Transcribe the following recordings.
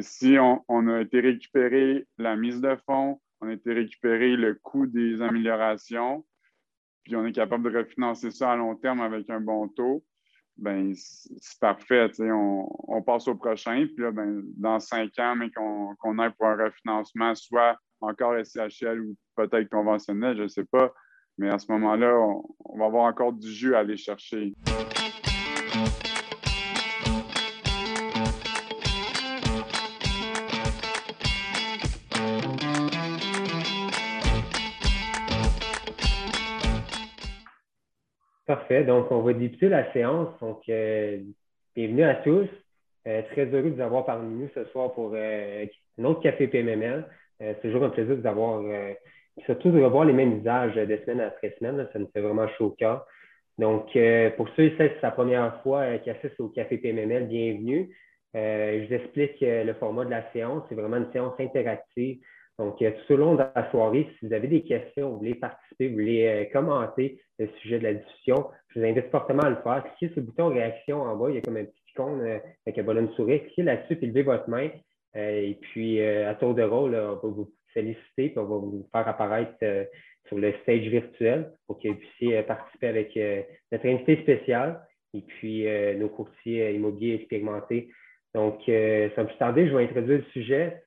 si on, a été récupéré la mise de fonds, on a été récupéré le coût des améliorations, puis on est capable de refinancer ça à long terme avec un bon taux, ben c'est parfait. On, on, passe au prochain. Puis là, ben, dans cinq ans, mais qu'on aille pour un refinancement, soit encore SCHL ou peut-être conventionnel, je ne sais pas. Mais à ce moment-là, on, va avoir encore du jus à aller chercher. Donc, on va débuter la séance. Donc, euh, bienvenue à tous. Euh, très heureux de vous avoir parmi nous ce soir pour euh, un autre café PMML. c'est toujours un plaisir de vous avoir, surtout de revoir les mêmes visages de semaine après semaine. Ça nous fait vraiment chaud au cœur. Donc, pour ceux et celles c'est la première fois qui assistent au café PMML, bienvenue. je vous explique le format de la séance. C'est vraiment une séance interactive. Donc, tout au long de la soirée, si vous avez des questions, vous voulez participer, vous voulez commenter, le sujet de la discussion. Je vous invite fortement à le faire. Cliquez sur le bouton réaction en bas, il y a comme un petit icône euh, avec un bonhomme souris. Cliquez là-dessus, puis levez votre main. Euh, et puis, euh, à tour de rôle, on va vous féliciter, puis on va vous faire apparaître sur le stage virtuel pour que vous puissiez participer avec notre invité spécial et puis nos courtiers immobiliers expérimentés. Donc, sans plus tarder, je vais introduire le sujet.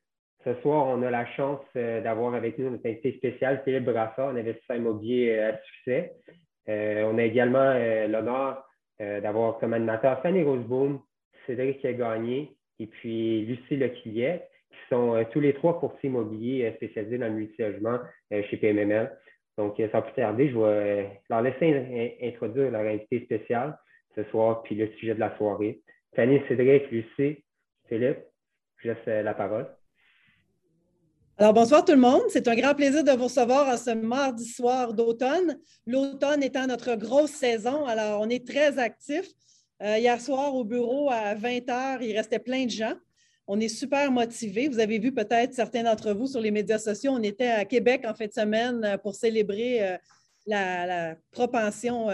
Ce soir, on a la chance d'avoir avec nous notre invité spécial, Philippe Brassard, un investisseur immobilier à succès. Euh, on a également euh, l'honneur euh, d'avoir comme animateur Fanny Roseboom, Cédric Gagné et puis Lucie Lequillet, qui sont tous les trois courtiers immobiliers spécialisés dans le multilogement chez PMML. Donc, sans plus tarder, je vais leur laisser introduire leur invité spécial ce soir, puis le sujet de la soirée. Fanny, Cédric, Lucie, Philippe, je laisse la parole. Alors, bonsoir tout le monde. C'est un grand plaisir de vous recevoir en ce mardi soir d'automne. L'automne étant notre grosse saison, alors on est très actifs. Euh, hier soir, au bureau, à 20 h, il restait plein de gens. On est super motivés. Vous avez vu peut-être certains d'entre vous sur les médias sociaux. On était à Québec en fin de semaine euh, pour célébrer euh, la, propension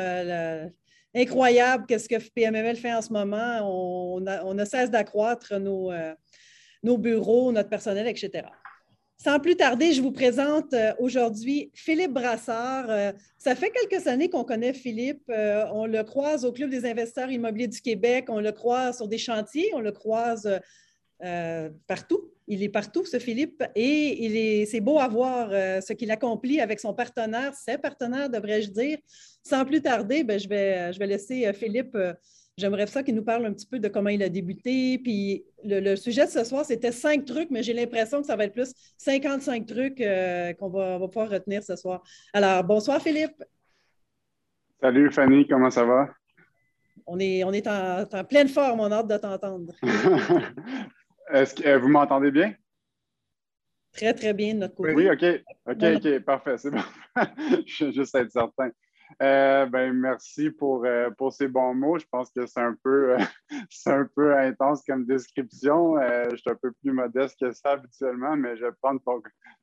incroyable quest ce que PMML fait en ce moment. On, ne cesse d'accroître nos bureaux, notre personnel, etc. Sans plus tarder, je vous présente euh, aujourd'hui Philippe Brassard. Euh, ça fait quelques années qu'on connaît Philippe. Euh, on le croise au Club des investisseurs immobiliers du Québec, on le croise sur des chantiers, on le croise partout. Il est partout, ce Philippe, et c'est beau à voir ce qu'il accomplit avec son partenaire, ses partenaires, devrais-je dire. Sans plus tarder, ben, je vais laisser Philippe J'aimerais ça qu'il nous parle un petit peu de comment il a débuté. Puis le, sujet de ce soir, c'était cinq trucs, mais j'ai l'impression que ça va être plus 55 trucs euh, qu'on va, pouvoir retenir ce soir. Alors, bonsoir Philippe. Salut Fanny, comment ça va? On est, on est en, pleine forme, on a hâte de t'entendre. Est-ce que euh, vous m'entendez bien? Très, très bien de notre côté. Oui, OK. OK, OK, parfait. C'est bon. je veux juste être certain. Euh, ben, merci pour, euh, pour ces bons mots. Je pense que c'est un peu, euh, un peu intense comme description. je suis un peu plus modeste que ça habituellement, mais je prendre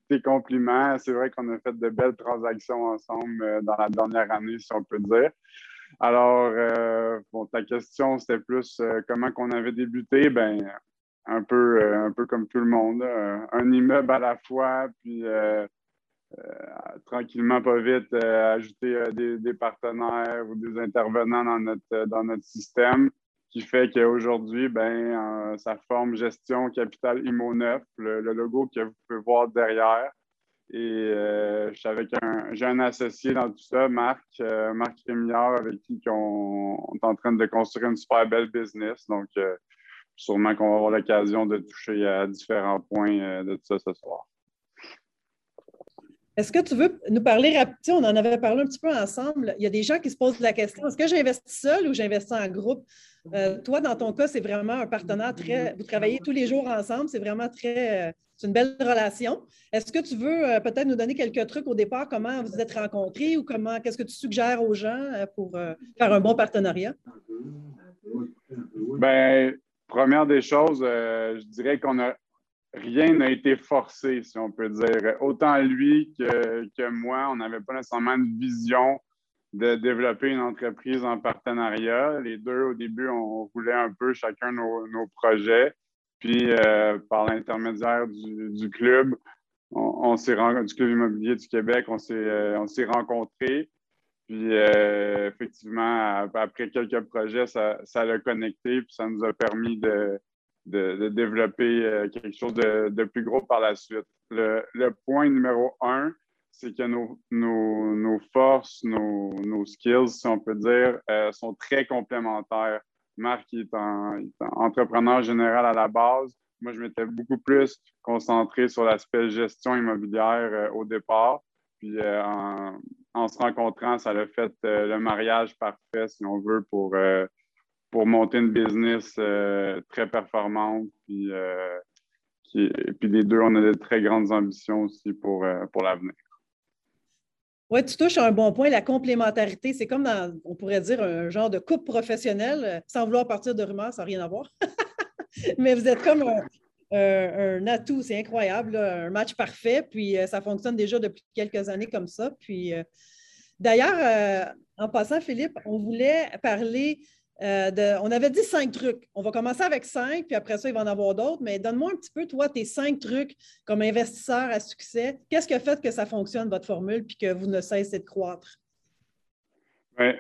tes compliments. C'est vrai qu'on a fait de belles transactions ensemble dans la dernière année, si on peut dire. Alors, ta question, c'était plus comment qu'on avait débuté? Ben, un peu, un peu comme tout le monde, un immeuble à la fois, puis tranquillement, pas vite, euh, ajouter euh, des, partenaires ou des intervenants dans notre, dans notre système qui fait qu'aujourd'hui, ben, ça forme gestion capital IMO 9, le, logo que vous pouvez voir derrière. Et un, j'ai un associé dans tout ça, Marc, Marc Rémillard, avec qui on, est en train de construire une super belle business. Donc, sûrement qu'on va avoir l'occasion de toucher à différents points de tout ça ce soir. Est-ce que tu veux nous parler rapidement? On en avait parlé un petit peu ensemble. Il y a des gens qui se posent la question est-ce que j'investis seul ou j'investis en groupe? Euh, toi, dans ton cas, c'est vraiment un partenaire très. Vous travaillez tous les jours ensemble, c'est vraiment très. Euh, c'est une belle relation. Est-ce que tu veux euh, peut-être nous donner quelques trucs au départ, comment vous êtes rencontrés ou comment, qu'est-ce que tu suggères aux gens pour faire un bon partenariat? Bien, première des choses, je dirais qu'on a rien n'a été forcé, si on peut dire. Autant lui que, moi, on n'avait pas nécessairement une vision de développer une entreprise en partenariat. Les deux, au début, on voulait un peu chacun nos, projets. Puis, par l'intermédiaire du, club, on, du Club immobilier du Québec, on s'est rencontrés. Puis, effectivement, après quelques projets, ça, ça l'a connecté, puis ça nous a permis de, de, développer euh, quelque chose de, plus gros par la suite. Le, point numéro un, c'est que nos, forces, nos, skills, si on peut dire, euh, sont très complémentaires. Marc est, un entrepreneur général à la base. Moi, je m'étais beaucoup plus concentré sur l'aspect gestion immobilière euh, au départ. Puis en, en, se rencontrant, ça a fait le mariage parfait, si on veut, pour pour monter une business euh, très performante. Puis, euh, puis les deux, on a de très grandes ambitions aussi pour, euh, pour l'avenir. Oui, tu touches à un bon point, la complémentarité. C'est comme dans, on pourrait dire, un genre de couple professionnel, sans vouloir partir de rumeurs, ça n'a rien à voir. Mais vous êtes comme un, atout, c'est incroyable, un match parfait. Puis ça fonctionne déjà depuis quelques années comme ça. Puis d'ailleurs, en passant, Philippe, on voulait parler euh, on avait dit cinq trucs. On va commencer avec cinq, puis après ça, il va en avoir d'autres. Mais donne-moi un petit peu, toi, tes cinq trucs comme investisseur à succès. Qu'est-ce qui a fait que ça fonctionne, votre formule, puis que vous ne cessez de croître? Oui.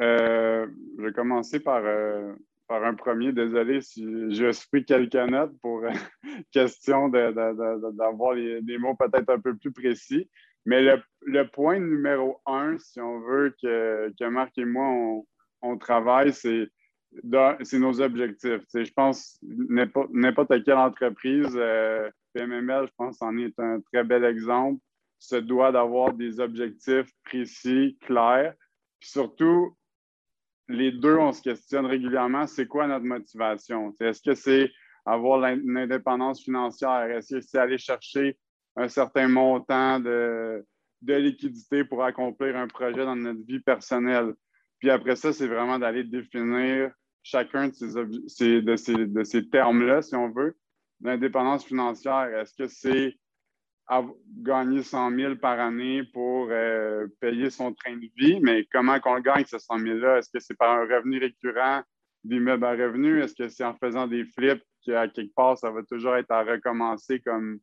Euh, je vais commencer par, euh, par un premier. Désolé si je suis quelques notes pour question d'avoir des mots peut-être un peu plus précis. Mais le, point numéro un, si on veut que, que Marc et moi, on, on travaille, c'est nos objectifs. je pense n'importe quelle entreprise, euh, PMML, je pense, en est un très bel exemple, se doit d'avoir des objectifs précis, clairs. Puis surtout, les deux, on se questionne régulièrement, c'est quoi notre motivation? Est-ce que c'est avoir l'indépendance financière? Est-ce que c'est aller chercher un certain montant de, de liquidité pour accomplir un projet dans notre vie personnelle? Puis après ça, c'est vraiment d'aller définir chacun de ces, de ces, termes-là, si on veut. L'indépendance financière, est-ce que c'est gagner 100 000 par année pour euh, payer son train de vie, mais comment qu'on gagne ce 100 000-là? Est-ce que c'est par un revenu récurrent d'immeubles à revenus? Est-ce que c'est en faisant des flips qu'à quelque part, ça va toujours être à recommencer comme,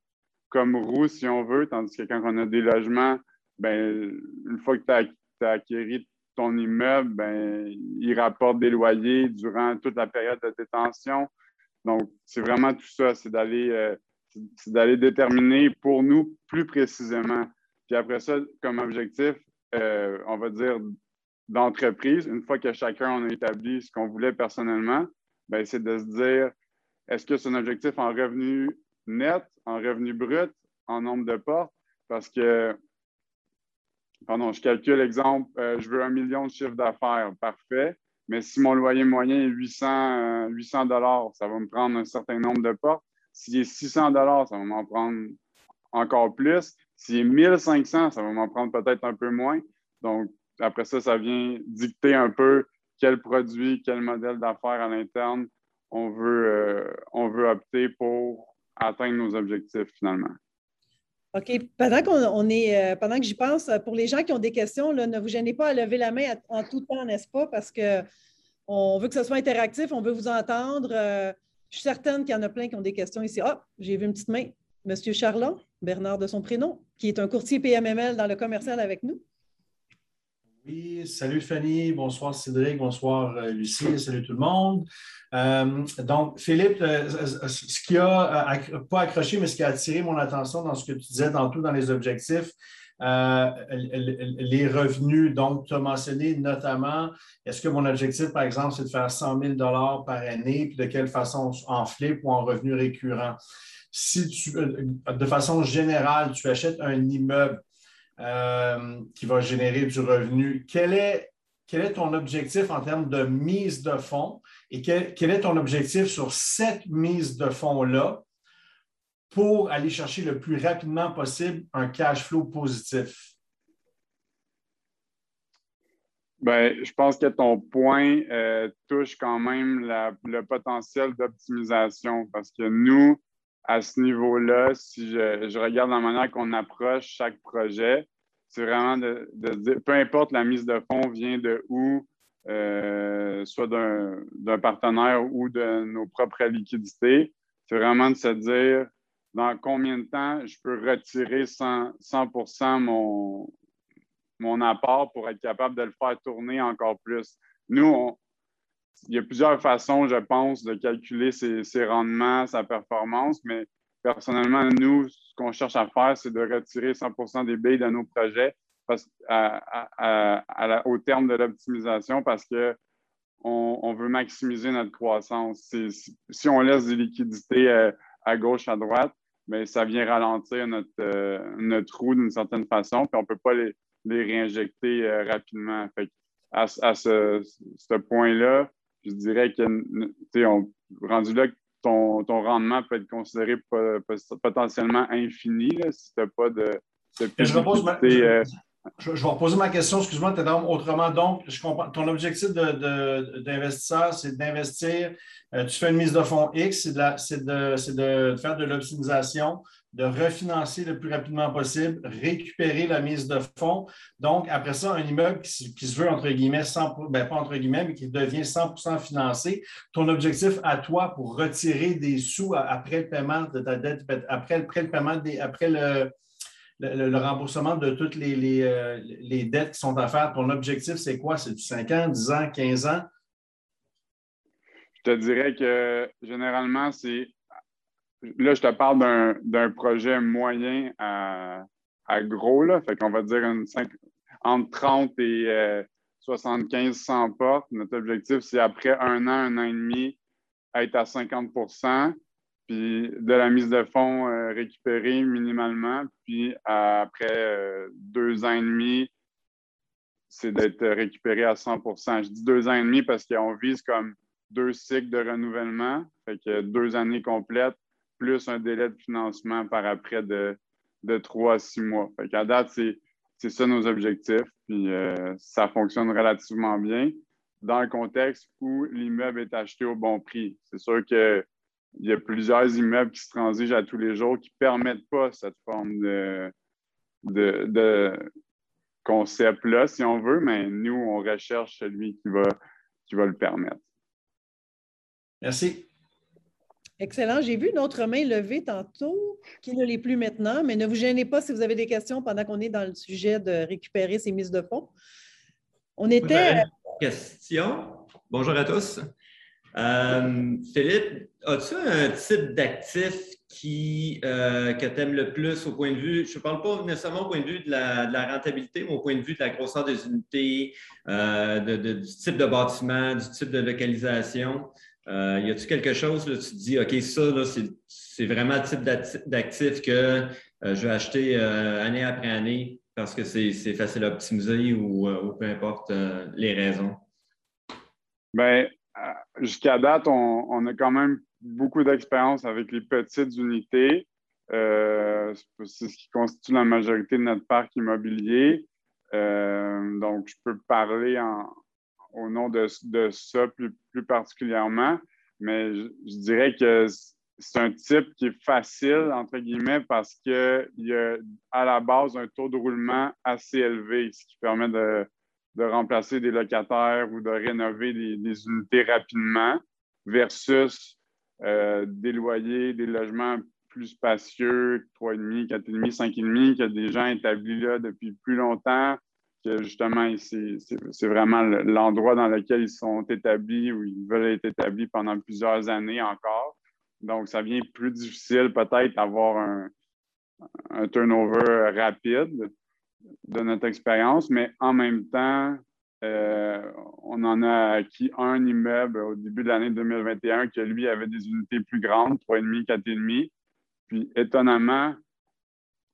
comme roue, si on veut, tandis que quand on a des logements, ben, une fois que tu as, as acquis ton immeuble, ben, il rapporte des loyers durant toute la période de détention. Donc, c'est vraiment tout ça, c'est d'aller euh, d'aller déterminer pour nous plus précisément. Puis après ça, comme objectif, euh, on va dire d'entreprise, une fois que chacun on a établi ce qu'on voulait personnellement, ben, c'est de se dire est-ce que c'est un objectif en revenu net, en revenu brut, en nombre de portes? Parce que pardon, je calcule exemple, euh, je veux un million de chiffre d'affaires, parfait. Mais si mon loyer moyen est 800, 800 euh, ça va me prendre un certain nombre de portes. S'il est 600 ça va m'en prendre encore plus. S'il est 1500, ça va m'en prendre peut-être un peu moins. Donc, après ça, ça vient dicter un peu quel produit, quel modèle d'affaires à l'interne on euh, on veut opter pour atteindre nos objectifs finalement. OK. Pendant qu'on est, euh, pendant que j'y pense, euh, pour les gens qui ont des questions, ne vous gênez pas à lever la main en tout temps, n'est-ce pas? Parce qu'on veut que ce soit interactif, on veut vous entendre. Euh, je suis certaine qu'il y en a plein qui ont des questions ici. Ah, j'ai vu une petite main. Monsieur Charlot, Bernard de son prénom, qui est un courtier PMML dans le commercial avec nous. Oui, salut Fanny, bonsoir Cédric, bonsoir euh, Lucie, salut tout le monde. Euh, donc, Philippe, euh, ce qui a, pas accroché, mais ce qui a attiré mon attention dans ce que tu disais tantôt dans les objectifs, les revenus. Donc, tu as mentionné notamment, est-ce que mon objectif, par exemple, c'est de faire 100 000 par année, puis de quelle façon en flip ou en revenu récurrent? Si tu, de façon générale, tu achètes un immeuble euh, qui va générer du revenu. Quel est, ton objectif en termes de mise de fonds? Et quel, quel est ton objectif sur cette mise de fonds-là pour aller chercher le plus rapidement possible un cash flow positif? Bien, je pense que ton point euh, touche quand même le potentiel d'optimisation parce que nous, à ce niveau-là, si je, regarde la manière qu'on approche chaque projet, c'est vraiment de, dire, peu importe la mise de fonds vient de où, euh, soit d'un partenaire ou de nos propres liquidités, c'est vraiment de se dire dans combien de temps je peux retirer 100, 100 mon, mon apport pour être capable de le faire tourner encore plus. Nous, il y a plusieurs façons, je pense, de calculer ses, rendements, sa performance, mais personnellement, nous, ce qu'on cherche à faire, c'est de retirer 100% des billes de nos projets au terme de l'optimisation parce qu'on on veut maximiser notre croissance. Si, on laisse des liquidités euh, à gauche, à droite, mais ça vient ralentir notre, euh, roue d'une certaine façon, puis on ne peut pas les, les réinjecter euh, rapidement. à, ce, point-là, je dirais que on, rendu là, ton, ton rendement peut être considéré potentiellement infini si tu n'as pas de, de je, vais reposer ma question, excuse-moi, autrement. Donc, je comprends. Ton objectif d'investisseur, c'est d'investir. Euh, tu fais une mise de fonds X, c'est de, faire de l'optimisation, de refinancer le plus rapidement possible, récupérer la mise de fonds. Donc, après ça, un immeuble qui, se veut, entre guillemets, 100, ben, pas entre guillemets, mais qui devient 100% financé. Ton objectif à toi pour retirer des sous après le paiement de ta dette, après, le paiement des, après le le, remboursement de toutes euh, les, dettes qui sont à faire, ton objectif, c'est quoi? C'est du 5 ans, 10 ans, 15 ans? Je te dirais que généralement, c'est. Là, je te parle d'un projet moyen à, gros, là. Fait qu'on va dire entre 30 et 75, euh, 100 portes. Notre objectif, c'est après un an, un an et demi, être à 50% puis de la mise de fonds euh, récupérée minimalement, puis après euh, deux ans et demi, c'est d'être récupéré à 100% Je dis deux ans et demi parce qu'on vise comme deux cycles de renouvellement, fait que deux années complètes, plus un délai de financement par après de, de trois à six mois. Fait qu'à date, c'est ça nos objectifs, puis euh, ça fonctionne relativement bien dans le contexte où l'immeuble est acheté au bon prix. C'est sûr que il y a plusieurs immeubles qui se transigent à tous les jours qui ne permettent pas cette forme de, de, concept-là, si on veut, mais nous, on recherche celui qui va, qui va le permettre. Merci. Excellent. J'ai vu notre main levée tantôt, qui ne l'est plus maintenant, mais ne vous gênez pas si vous avez des questions pendant qu'on est dans le sujet de récupérer ces mises de fonds. On était. Question. Bonjour à tous. Euh, Philippe, as-tu un type d'actif qui, euh, que tu aimes le plus au point de vue, je ne parle pas nécessairement au point de vue de la, rentabilité, mais au point de vue de la grosseur des unités, euh, du type de bâtiment, du type de localisation? Y a-t-il quelque chose, là, tu te dis, OK, ça, c'est vraiment le type d'actif que je vais acheter année après année parce que c'est facile à optimiser ou, peu importe les raisons? Bien, jusqu'à date, on, a quand même beaucoup d'expérience avec les petites unités. Euh, c'est ce qui constitue la majorité de notre parc immobilier. Euh, donc, je peux parler au nom de, ça plus, particulièrement, mais je, dirais que c'est un type qui est facile, entre guillemets, parce qu'il y a à la base un taux de roulement assez élevé, ce qui permet de, remplacer des locataires ou de rénover des, unités rapidement versus euh, des loyers, des logements plus spacieux, 3,5, 4,5, 5,5, qu'il y a des gens établis là depuis plus longtemps, que justement, c'est vraiment l'endroit dans lequel ils sont établis ou ils veulent être établis pendant plusieurs années encore. Donc, ça vient plus difficile peut-être d'avoir un, un turnover rapide de notre expérience, mais en même temps, euh, on en a acquis un immeuble au début de l'année 2021 qui, lui, avait des unités plus grandes, 3,5, 4,5. Puis, étonnamment,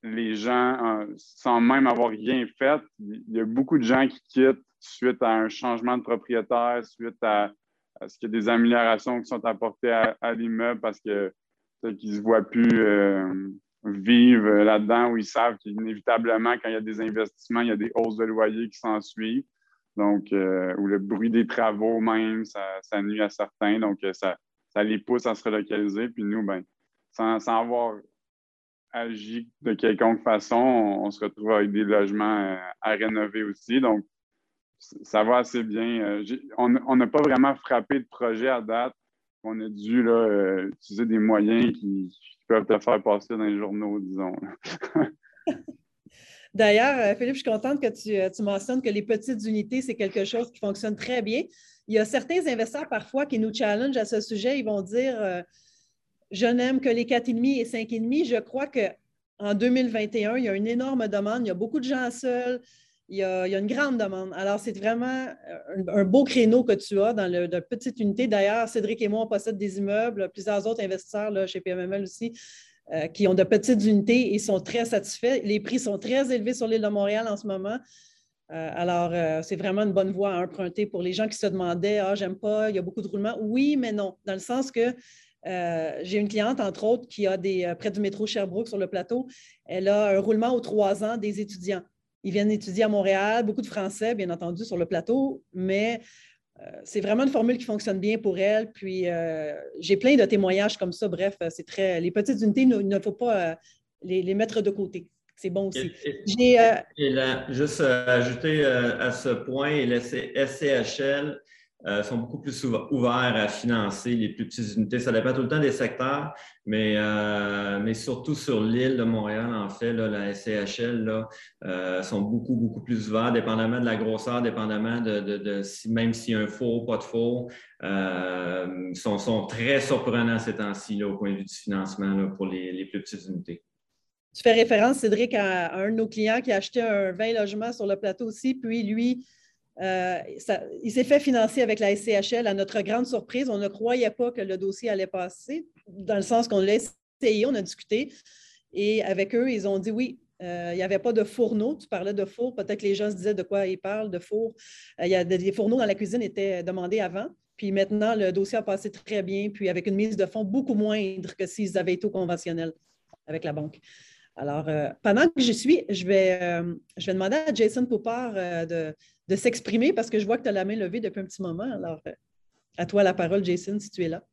les gens, euh, sans même avoir rien fait, il y a beaucoup de gens qui quittent suite à un changement de propriétaire, suite à, ce qu'il y a des améliorations qui sont apportées à, l'immeuble parce que qu'ils ne se voient plus euh, vivent là-dedans où ils savent qu'inévitablement, quand il y a des investissements, il y a des hausses de loyer qui s'en suivent. Donc, euh, ou le bruit des travaux même, ça, nuit à certains. Donc, euh, ça, ça les pousse à se relocaliser. Puis nous, ben, sans, avoir agi de quelconque façon, on, se retrouve avec des logements euh, à rénover aussi. Donc, ça va assez bien. on n'a pas vraiment frappé de projet à date on a dû là, utiliser des moyens qui, peuvent te faire passer dans les journaux, disons. D'ailleurs, Philippe, je suis contente que tu, tu, mentionnes que les petites unités, c'est quelque chose qui fonctionne très bien. Il y a certains investisseurs parfois qui nous challengent à ce sujet. Ils vont dire Je n'aime que les 4,5 et 5,5. Je crois qu'en 2021, il y a une énorme demande. Il y a beaucoup de gens seuls il y, a, une grande demande. Alors, c'est vraiment un, beau créneau que tu as dans de petite unité. D'ailleurs, Cédric et moi, on possède des immeubles, plusieurs autres investisseurs là, chez PMML aussi, euh, qui ont de petites unités et sont très satisfaits. Les prix sont très élevés sur l'île de Montréal en ce moment. Euh, alors, euh, c'est vraiment une bonne voie à emprunter pour les gens qui se demandaient Ah, j'aime pas, il y a beaucoup de roulements. Oui, mais non, dans le sens que j'ai une cliente, entre autres, qui a des, près du métro Sherbrooke sur le plateau. Elle a un roulement aux trois ans des étudiants. Ils viennent étudier à Montréal, beaucoup de Français, bien entendu, sur le plateau, mais euh, c'est vraiment une formule qui fonctionne bien pour elle. Puis euh, j'ai plein de témoignages comme ça. Bref, c'est très. Les petites unités, il ne faut pas euh, les, mettre de côté. C'est bon aussi. Et, juste ajouter à ce point, le SCHL euh, sont beaucoup plus ouverts à financer les plus petites unités. Ça dépend tout le temps des secteurs, mais, euh, mais surtout sur l'île de Montréal, en fait, la SCHL là, euh, sont beaucoup, beaucoup plus ouverts, dépendamment de la grosseur, dépendamment de, si, même s'il y a un four ou pas de four. sont, sont très surprenants ces temps-ci au point de vue du financement pour les, plus petites unités. Tu fais référence, Cédric, à, un de nos clients qui a acheté un 20 logements sur le plateau aussi, puis lui, euh, il s'est fait financer avec la SCHL. À notre grande surprise, on ne croyait pas que le dossier allait passer, dans le sens qu'on l'a essayé, on a discuté. Et avec eux, ils ont dit oui, euh, il n'y avait pas de fourneau. Tu parlais de four. Peut-être que les gens se disaient de quoi ils parlent, de four. Euh, il y a des, fourneaux dans la cuisine étaient demandés avant. Puis maintenant, le dossier a passé très bien, puis avec une mise de fonds beaucoup moindre que s'ils avaient été au conventionnel avec la banque. Alors, pendant que j'y suis, je vais, je vais demander à Jason Poupard de, de s'exprimer parce que je vois que tu as la main levée depuis un petit moment. Alors, euh, à toi la parole, Jason, si tu es là.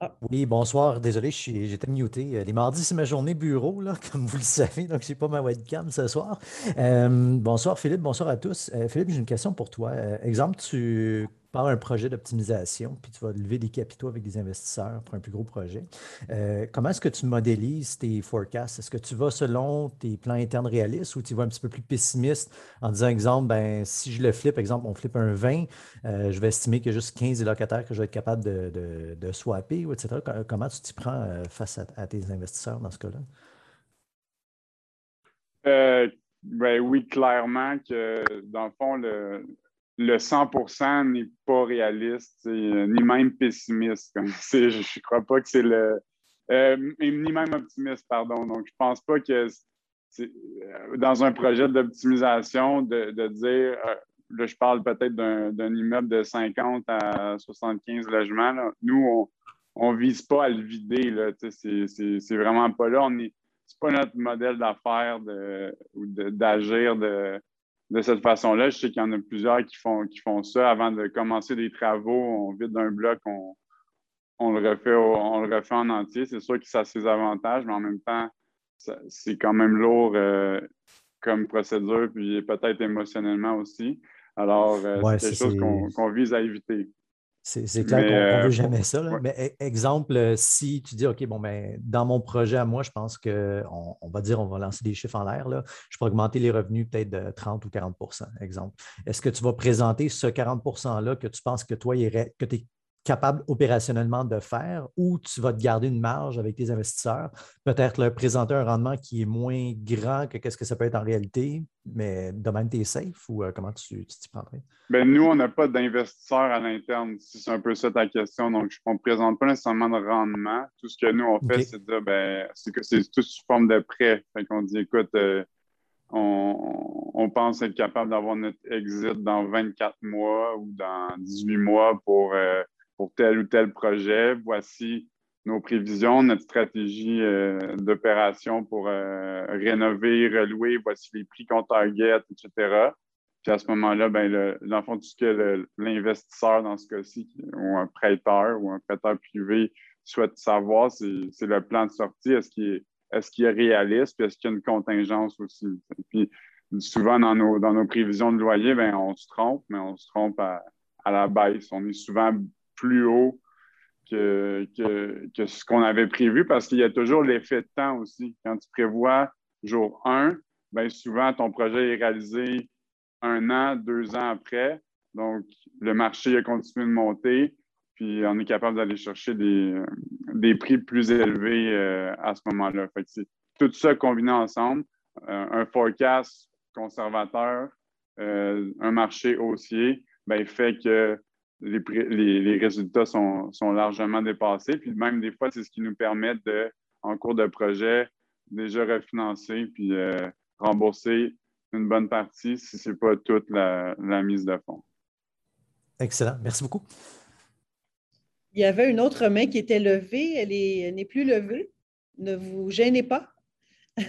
Ah. Oui, bonsoir. Désolé, j'étais muté. Euh, les mardis, c'est ma journée bureau, là, comme vous le savez, donc je n'ai pas ma webcam ce soir. Euh, bonsoir Philippe, bonsoir à tous. Philippe, j'ai une question pour toi. exemple, tu par un projet d'optimisation, puis tu vas lever des capitaux avec des investisseurs pour un plus gros projet. Euh, comment est-ce que tu modélises tes forecasts? Est-ce que tu vas selon tes plans internes réalistes ou tu vas un petit peu plus pessimiste en disant, exemple, ben, si je le flippe, exemple, on flippe un 20, euh, je vais estimer qu'il y a juste 15 locataires que je vais être capable de, de, swapper, etc. Comment tu t'y prends euh, face à, tes investisseurs dans ce cas-là? ben oui, clairement que dans le fond, le, le 100% n'est pas réaliste, ni même pessimiste. je ne crois pas que c'est le. Euh, ni même optimiste, pardon. Donc, je ne pense pas que euh, dans un projet d'optimisation, de, dire, euh, là, je parle peut-être d'un immeuble de 50 à 75 logements. Nous, on ne vise pas à le vider. C'est vraiment pas là. Ce n'est pas notre modèle d'affaires ou d'agir de, de cette façon-là. Je sais qu'il y en a plusieurs qui font, qui font ça. Avant de commencer des travaux, on vide un bloc, on, on, le, refait on le refait en entier. C'est sûr que ça a ses avantages, mais en même temps, c'est quand même lourd euh, comme procédure, puis peut-être émotionnellement aussi. Alors, euh, c'est quelque chose qu'on vise à éviter. C'est clair qu'on ne veut euh, jamais ça. Mais e, exemple, euh, si tu dis, OK, bon, mais ben, dans mon projet à moi, je pense qu'on on va dire, on va lancer des chiffres en l'air. Je peux augmenter les revenus peut-être de 30 ou 40% exemple. Est-ce que tu vas présenter ce 40 %-là que tu penses que toi, que tu es capable opérationnellement de faire ou tu vas te garder une marge avec tes investisseurs, peut-être leur présenter un rendement qui est moins grand que ce que ça peut être en réalité, mais de même, tu es safe ou euh, comment tu t'y prendrais? Bien, nous, on n'a pas d'investisseurs à l'interne, si c'est un peu ça ta question. Donc, on ne présente pas nécessairement de rendement. Tout ce que nous, on fait, c'est de ben, c'est que c'est tout sous forme de prêt. Fait qu'on dit, écoute, euh, on, on, pense être capable d'avoir notre exit dans 24 mois ou dans 18 mois pour euh, pour tel ou tel projet. Voici nos prévisions, notre stratégie euh, d'opération pour euh, rénover, relouer. Voici les prix qu'on target, etc. Puis à ce moment-là, ben, le, dans le fond, tout ce que l'investisseur, dans ce cas-ci, ou un prêteur ou un prêteur privé souhaite savoir, c'est le plan de sortie. Est-ce qu'il est, réaliste? Puis est-ce qu'il y a une contingence aussi? Puis souvent, dans nos, dans nos prévisions de loyer, ben, on se trompe, mais on se trompe à, à la baisse. On est souvent plus haut que, que, ce qu'on avait prévu parce qu'il y a toujours l'effet de temps aussi. Quand tu prévois jour 1, bien souvent ton projet est réalisé un an, deux ans après. Donc, le marché a continué de monter, puis on est capable d'aller chercher des, des, prix plus élevés euh, à ce moment-là. tout ça combiné ensemble, euh, un forecast conservateur, euh, un marché haussier, ben, fait que les, résultats sont, largement dépassés. Puis même des fois, c'est ce qui nous permet de, en cours de projet, déjà refinancer puis euh, rembourser une bonne partie si ce n'est pas toute la, mise de fonds. Excellent. Merci beaucoup. Il y avait une autre main qui était levée. Elle n'est plus levée. Ne vous gênez pas.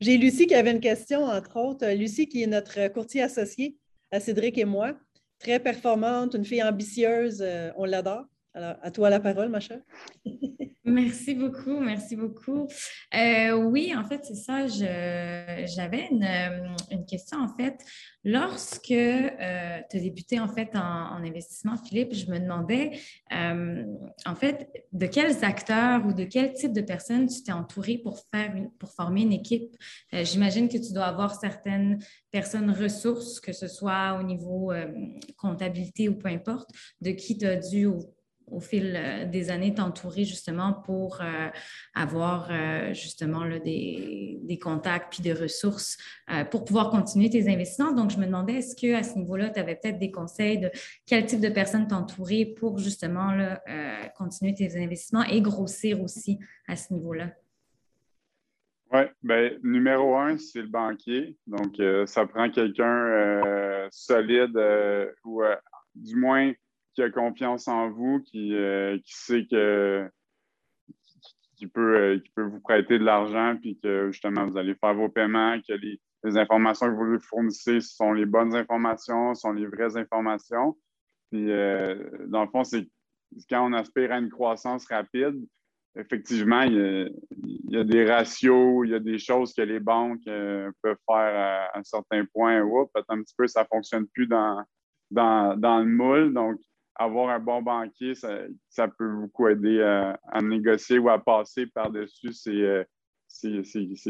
J'ai Lucie qui avait une question, entre autres. Lucie, qui est notre courtier associé à Cédric et moi très performante, une fille ambitieuse. Euh, on l'adore. Alors, à toi la parole, ma chère. merci beaucoup, merci beaucoup. Euh, oui, en fait, c'est ça. J'avais euh, une, question, en fait. Lorsque tu as débuté, en fait, en, investissement, Philippe, je me demandais, en fait, de quels acteurs ou de quel type de personnes tu t'es entouré pour, faire pour former une équipe? J'imagine que tu dois avoir certaines personnes ressources, que ce soit au niveau comptabilité ou peu importe, de qui tu as dû au fil euh, des années t'entourer justement pour euh, avoir euh, justement des, contacts puis des ressources pour pouvoir continuer tes investissements. Donc, je me demandais, est-ce qu'à ce, niveau-là, tu avais peut-être des conseils de quel type de personnes t'entourer pour justement continuer tes investissements et grossir aussi à ce niveau-là? Oui, bien, numéro un, c'est le banquier. Donc, ça prend quelqu'un solide ou du moins qui a confiance en vous, qui, euh, qui sait que qui peut, euh, qui peut vous prêter de l'argent, puis que justement vous allez faire vos paiements, que les, informations que vous lui fournissez sont les bonnes informations, sont les vraies informations. Puis, euh, dans le fond, c'est quand on aspire à une croissance rapide, effectivement, il y, a, des ratios, il y a des choses que les banques peuvent faire à, un certain point. peut-être un petit peu, ça ne fonctionne plus dans, dans, dans, le moule. Donc, avoir un bon banquier, ça, peut beaucoup aider à, négocier ou à passer par-dessus ces, euh,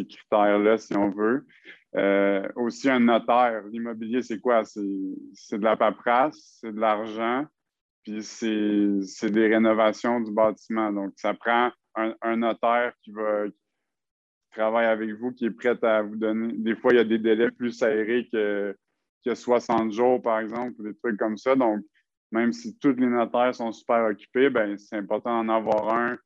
critères-là, si on veut. Euh, aussi, un notaire. L'immobilier, c'est quoi? C'est de la paperasse, c'est de l'argent, puis c'est des rénovations du bâtiment. Donc, ça prend un, notaire qui va travailler avec vous, qui est prêt à vous donner. Des fois, il y a des délais plus serrés que, que 60 jours, par exemple, des trucs comme ça. Donc, même si tous les notaires sont super occupés, ben, c'est important d'en avoir un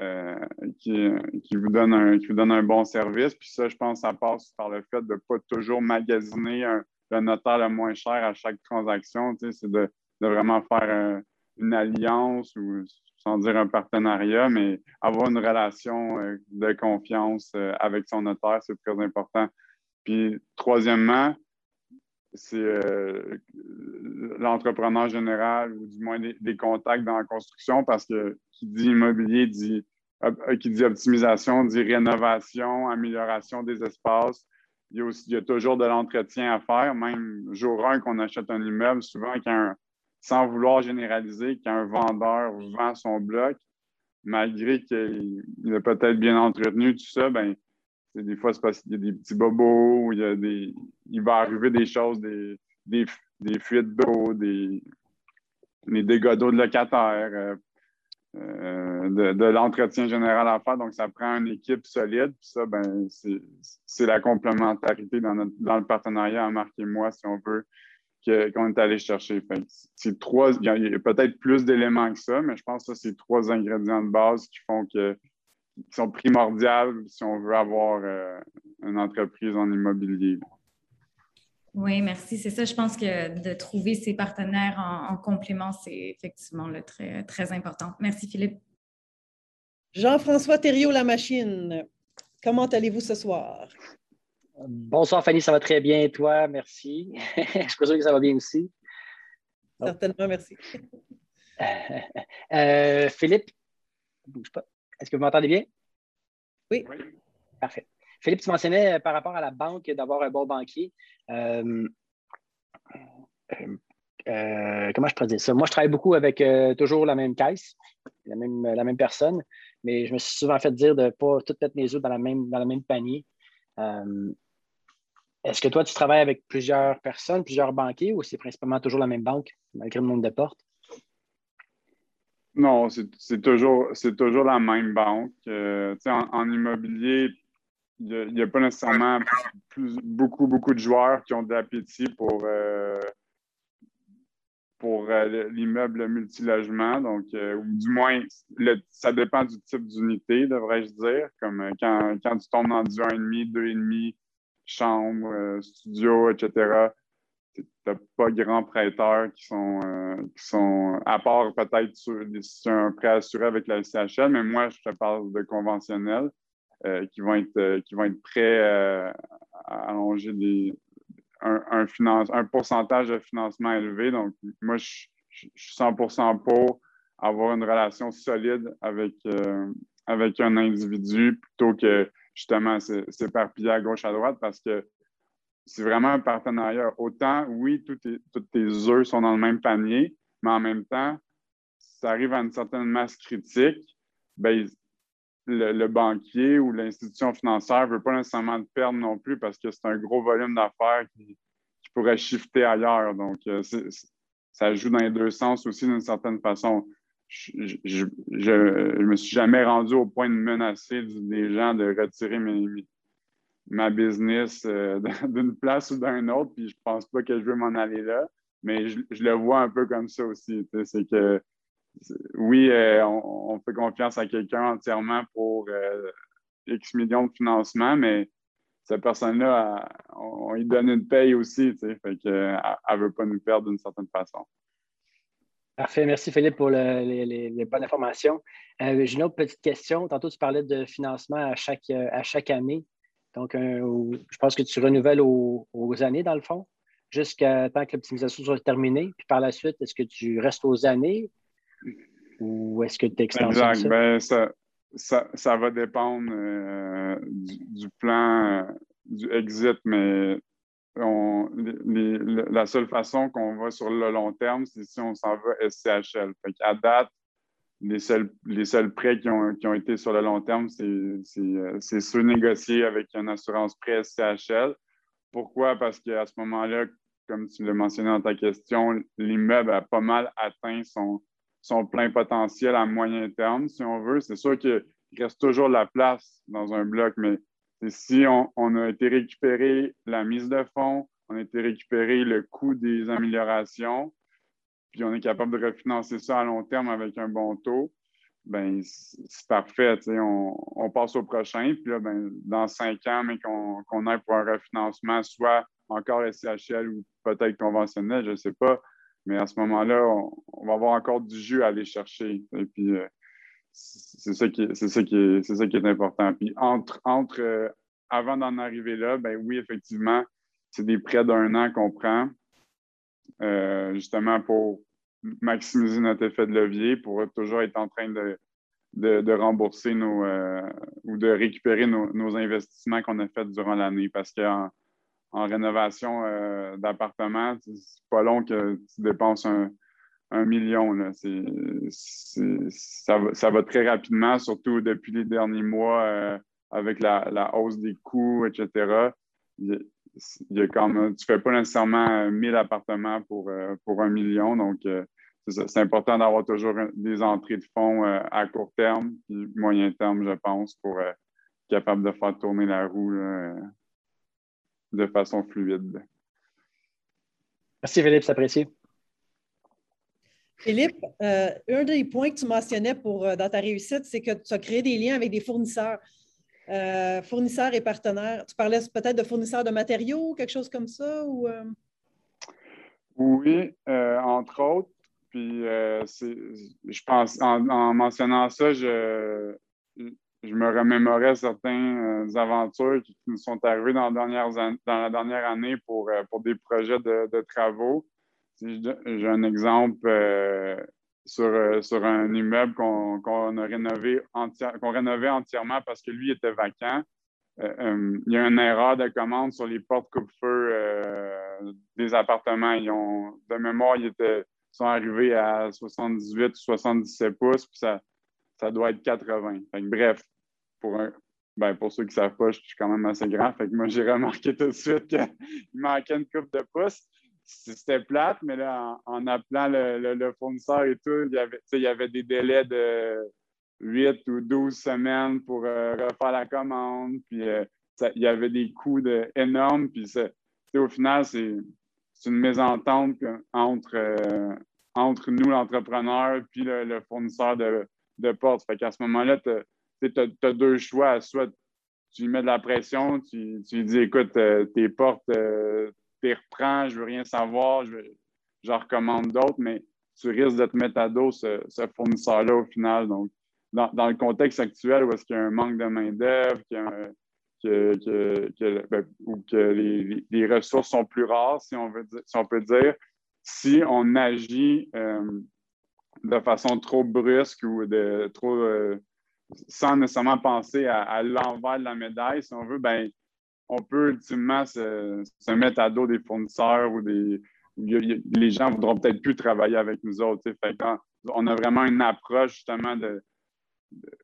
euh, qui, vous donne un, qui vous donne un bon service. Puis ça, je pense, ça passe par le fait de ne pas toujours magasiner le notaire le moins cher à chaque transaction. c'est de, vraiment faire une alliance ou sans dire un partenariat, mais avoir une relation euh, de confiance euh, avec son notaire, c'est très important. Puis troisièmement, c'est euh, l'entrepreneur général ou du moins des, contacts dans la construction parce que qui dit immobilier dit euh, qui dit optimisation dit rénovation, amélioration des espaces. Il y a, a toujours de l'entretien à faire, même jour 1 qu'on achète un immeuble, souvent sans vouloir généraliser, qu'un vendeur vend son bloc, malgré qu'il est peut-être bien entretenu, tout ça, ben, des fois, parce qu'il y a des petits bobos, il, y a des, il va arriver des choses, des, des, fuites d'eau, des, des dégâts d'eau de locataires, euh, euh, de, l'entretien général à faire. Donc, ça prend une équipe solide. Puis ça, ben, c'est la complémentarité dans, dans, le partenariat Marc et moi, si on veut, qu'on est allé chercher. il y a, a peut-être plus d'éléments que ça, mais je pense que c'est trois ingrédients de base qui font que qui sont primordiales si on veut avoir euh, une entreprise en immobilier. Oui, merci. C'est ça. Je pense que de trouver ses partenaires en, complément, c'est effectivement le très, très important. Merci, Philippe. Jean-François Thériault, la machine. Comment allez-vous ce soir? Bonsoir, Fanny. Ça va très bien. Et toi? Merci. Je suis sûr que ça va bien aussi. Certainement, merci. Euh, Philippe, bouge pas. Est-ce que vous m'entendez bien? Oui. Parfait. Philippe, tu mentionnais euh, par rapport à la banque d'avoir un bon banquier. Euh, euh, euh, comment je pourrais dire ça? Moi, je travaille beaucoup avec euh, toujours la même caisse, la même, la même personne, mais je me suis souvent fait dire de ne pas tout mettre mes œufs dans, la même, dans le même panier. Est-ce que toi, tu travailles avec plusieurs personnes, plusieurs banquiers, ou c'est principalement toujours la même banque, malgré le nombre de portes? Non, c'est toujours, toujours la même banque. en, immobilier, il n'y a, pas nécessairement beaucoup, beaucoup de joueurs qui ont de l'appétit pour, euh, pour euh, l'immeuble multilogement. Donc, euh, ou du moins, ça dépend du type d'unité, devrais-je dire. Comme quand, tu tombes dans du 1,5, 2,5, chambre, studio, etc., n'as pas grand prêteurs qui sont, qui sont, à part peut-être sur, sur un prêt assuré avec la CHL, mais moi, je te parle de conventionnel. Euh, qui, vont être, euh, qui vont être prêts euh, à allonger des, un, finance, un pourcentage de financement élevé. Donc, moi, je, suis 100% pour avoir une relation solide avec, avec un individu plutôt que justement s'éparpiller à gauche, à droite parce que c'est vraiment un partenariat. Autant, oui, tous tes œufs sont dans le même panier, mais en même temps, ça arrive à une certaine masse critique, ben, le, banquier ou l'institution financière ne veut pas nécessairement te perdre non plus parce que c'est un gros volume d'affaires qui, pourrait shifter ailleurs. Donc, euh, ça joue dans les deux sens aussi d'une certaine façon. Je ne me suis jamais rendu au point de menacer des gens de retirer ma business euh, d'une place ou d'un autre, puis je pense pas que je veux m'en aller là, mais je, le vois un peu comme ça aussi. C'est que oui, euh, on, fait confiance à quelqu'un entièrement pour euh, X millions de financement, mais cette personne-là, on, lui donne une paye aussi, fait qu'elle ne veut pas nous perdre d'une certaine façon. Parfait. Merci, Philippe, pour les, bonnes informations. J'ai une autre petite question. Tantôt, tu parlais de financement à chaque, à chaque année. Donc, je pense que tu renouvelles aux, aux années, dans le fond, jusqu'à temps que l'optimisation soit terminée. Puis par la suite, est-ce que tu restes aux années ou est-ce que tu extensions Exact. Ben, ça? ça, va dépendre euh, du, plan du exit, mais la seule façon qu'on va sur le long terme, c'est si on s'en va SCHL. à date, les seuls, les seuls prêts qui ont, qui ont été sur le long terme, c'est euh, ceux négociés avec une assurance prêt SCHL. Pourquoi? Parce qu'à ce moment-là, comme tu l'as mentionné dans ta question, l'immeuble a pas mal atteint son, son plein potentiel à moyen terme, si on veut. C'est sûr qu'il reste toujours la place dans un bloc, mais si on, a été récupéré la mise de fonds, on a été récupéré le coût des améliorations, puis on est capable de refinancer ça à long terme avec un bon taux, ben c'est parfait. On, on, passe au prochain, puis là, ben, dans cinq ans, mais qu'on aille pour un refinancement, soit encore SCHL ou peut-être conventionnel, je ne sais pas. Mais à ce moment-là, on, va avoir encore du jus à aller chercher. Et puis, euh, c'est ça qui est important. Puis, entre, entre euh, avant d'en arriver là, ben oui, effectivement, c'est des prêts d'un an qu'on prend, euh, justement pour maximiser notre effet de levier, pour toujours être en train de, de, rembourser nos, ou de récupérer nos, investissements qu'on a faits durant l'année. Parce qu'en en rénovation euh, d'appartement, c'est pas long que tu dépenses un, million. Là. ça, va, ça, va, très rapidement, surtout depuis les derniers mois euh, avec la, hausse des coûts, etc. y a comme, tu ne fais pas nécessairement 1000 appartements pour, euh, pour un million. Donc, c'est important d'avoir toujours des entrées de fonds à court terme puis moyen terme, je pense, pour être capable de faire tourner la roue de façon fluide. Merci Philippe, c'est apprécié. Philippe, euh, un des points que tu mentionnais pour, euh, dans ta réussite, c'est que tu as créé des liens avec des fournisseurs, euh, fournisseurs et partenaires. Tu parlais peut-être de fournisseurs de matériaux, quelque chose comme ça? Ou, Oui, entre autres. Puis, je pense, en, mentionnant ça, je, me remémorais certaines euh, aventures qui, nous sont arrivées dans, la dernière année pour, euh, des projets de, travaux. J'ai un exemple euh, sur, sur un immeuble qu'on a rénové rénovait entièrement parce que lui était vacant. il y a une erreur de commande sur les portes coupe-feu des appartements. Ils ont, de mémoire, ils étaient, sont arrivés à 78 ou 77 pouces, puis ça, ça doit être 80. bref, pour, un, ben, pour ceux qui ne savent pas, je suis quand même assez grand. Fait que moi, j'ai remarqué tout de suite qu'il manquait une coupe de pouces. C'était plate, mais là, en, appelant le, fournisseur et tout, il y, avait, il y avait des délais de 8 ou 12 semaines pour euh, refaire la commande. Puis euh, il y avait des coûts de, énormes. Puis au final, c'est une mésentente entre, euh, entre nous, l'entrepreneur, puis le, fournisseur de, de portes. Fait qu'à ce moment-là, tu as, deux choix. Soit tu lui mets de la pression, tu, tu lui dis écoute, tes portes, les reprends, je veux rien savoir, je, je recommande d'autres, mais tu risques de te mettre à dos ce, fournisseur-là au final. Donc, dans, le contexte actuel où est-ce qu'il y a un manque de main-d'œuvre, que, ben, ou que les, ressources sont plus rares, si on, peut dire, si on agit euh, de façon trop brusque ou de trop euh, sans nécessairement penser à, l'envers de la médaille, si on veut, ben, on peut ultimement se, mettre à dos des fournisseurs ou des. Les gens ne voudront peut-être plus travailler avec nous autres. on a vraiment une approche justement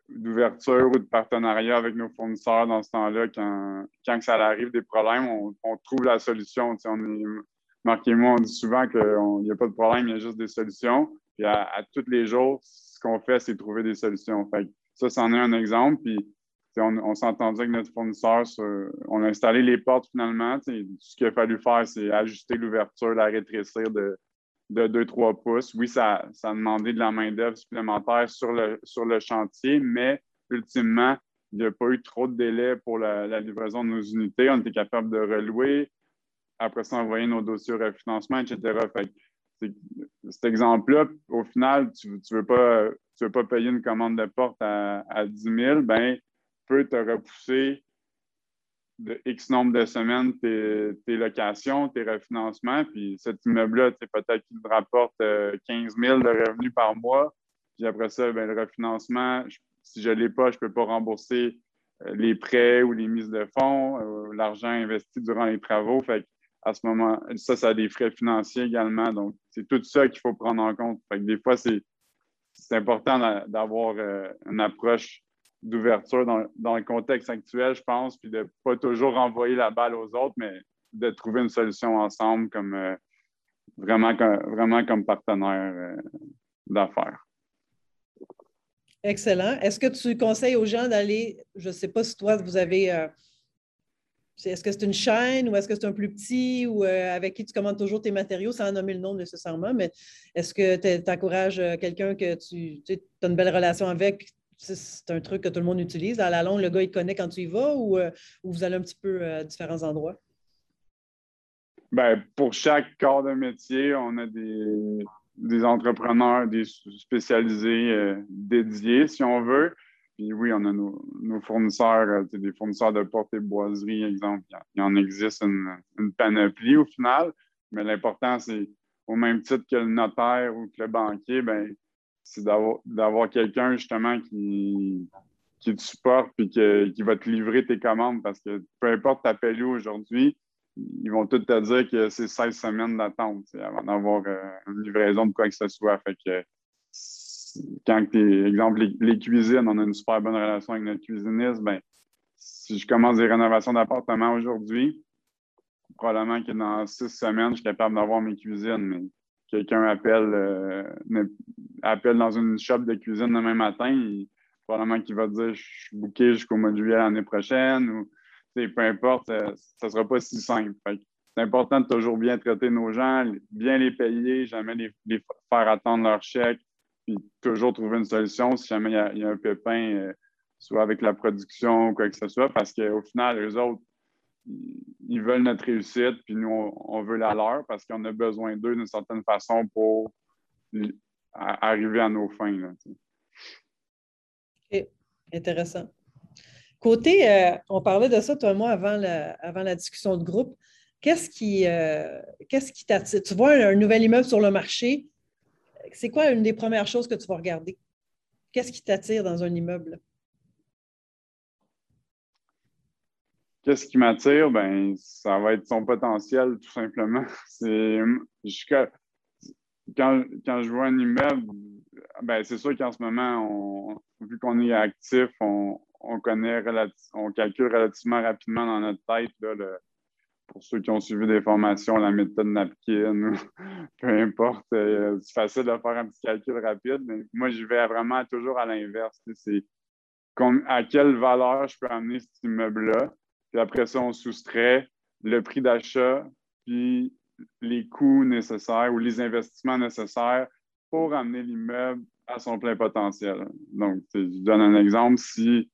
d'ouverture ou de partenariat avec nos fournisseurs dans ce temps-là, quand, quand ça arrive des problèmes, on, trouve la solution. Marc et moi, on dit souvent qu'il n'y a pas de problème, il y a juste des solutions. Puis à, tous les jours, ce qu'on fait, c'est trouver des solutions. Fait ça, c'en est un exemple. Puis on, entendu avec notre fournisseur. on a installé les portes finalement. Ce qu'il a fallu faire, c'est ajuster l'ouverture, la rétrécir de, de 2-3 pouces. Oui, ça, ça a demandé de la main-d'œuvre supplémentaire sur le, sur le chantier, mais ultimement, il n'y a pas eu trop de délai pour la, livraison de nos unités. On était capable de relouer, après ça, envoyer nos dossiers au refinancement, etc. cet exemple-là, au final, tu ne veux, pas, veux pas payer une commande de porte à, à 10 000, ben, peut te repousser de X nombre de semaines tes, locations, tes refinancements. Puis cet immeuble-là, peut-être qu'il te rapporte 15 euh, 000 de revenus par mois. Puis après ça, ben, le refinancement, si je ne l'ai pas, je ne peux pas rembourser euh, les prêts ou les mises de fonds, euh, l'argent investi durant les travaux. Fait à ce moment, ça, ça a des frais financiers également. Donc, c'est tout ça qu'il faut prendre en compte. Fait des fois, c'est important d'avoir une approche d'ouverture dans, le contexte actuel, je pense, puis de pas toujours renvoyer la balle aux autres, mais de trouver une solution ensemble comme euh, vraiment, comme, vraiment comme partenaire euh, d'affaires. Excellent. Est-ce que tu conseilles aux gens d'aller, je ne sais pas si toi, vous avez, euh, est-ce que c'est une chaîne ou est-ce que c'est un plus petit ou avec qui tu commandes toujours tes matériaux sans nommer le nom nécessairement, mais est-ce que tu encourages quelqu'un que tu, tu as une belle relation avec, c'est un truc que tout le monde utilise. À la longue, le gars, il connaît quand tu y vas ou, euh, vous allez un petit peu à différents endroits? Ben, pour chaque corps de métier, on a des, entrepreneurs, des spécialisés euh, dédiés, si on veut. Puis oui, on a nos, fournisseurs, euh, des fournisseurs de portes et boiseries, exemple. Il en existe une, une panoplie au final, mais l'important, c'est au même titre que le notaire ou que le banquier, ben, c'est d'avoir quelqu'un justement qui, qui te supporte et qui va te livrer tes commandes parce que peu importe t'appelles où aujourd'hui, ils vont tous te dire que c'est 16 semaines d'attente avant d'avoir euh, une livraison de quoi que ce soit. Fait que quand tu exemple, les, cuisines, on a une super bonne relation avec notre cuisiniste, ben, si je commence des rénovations d'appartements aujourd'hui, probablement que dans six semaines, je suis capable d'avoir mes cuisines. Quelqu'un appelle, euh, appelle dans une shop de cuisine demain matin, probablement qu'il va dire je suis booké jusqu'au mois de juillet l'année prochaine ou peu importe, ça ne sera pas si simple. C'est important de toujours bien traiter nos gens, bien les payer, jamais les, faire attendre leur chèque, puis toujours trouver une solution si jamais il y a, un pépin, euh, soit avec la production ou quoi que ce soit, parce qu'au final, les autres, ils veulent notre réussite, puis nous, on, veut la leur parce qu'on a besoin d'eux d'une certaine façon pour arriver à nos fins. OK, intéressant. Côté, euh, on parlait de ça, toi et moi, avant la, avant la discussion de groupe. Qu'est-ce qui euh, qu'est-ce qui t'attire? Tu vois un, nouvel immeuble sur le marché, c'est quoi une des premières choses que tu vas regarder? Qu'est-ce qui t'attire dans un immeuble? Qu'est-ce qui m'attire? Ben, ça va être son potentiel, tout simplement. C'est, quand, quand je vois un immeuble, ben, c'est sûr qu'en ce moment, vu qu'on est actif, on, connaît, on calcule relativement rapidement dans notre tête, pour ceux qui ont suivi des formations, la méthode napkin, peu importe. Euh, c'est facile de faire un petit calcul rapide, mais moi, je vais vraiment toujours à l'inverse. C'est à quelle valeur je peux amener cet immeuble-là? Puis après ça, on soustrait le prix d'achat, puis les coûts nécessaires ou les investissements nécessaires pour amener l'immeuble à son plein potentiel. Donc, je donne un exemple. Si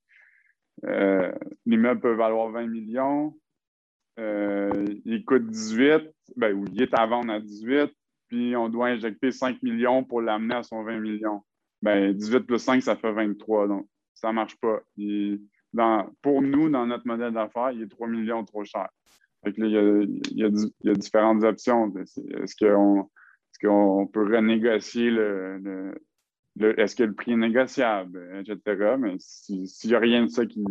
euh, l'immeuble peut valoir 20 millions, euh, il coûte 18, ben, ou il est à vendre à 18, puis on doit injecter 5 millions pour l'amener à son 20 millions. Ben, 18 plus 5, ça fait 23. Donc, ça ne marche pas. Pour nous, dans notre modèle d'affaires, il est 3 millions trop cher. il, y a, différentes options. Est-ce qu'on peut renégocier le, est-ce que le prix est négociable, etc. Mais s'il n'y a rien de ça qui,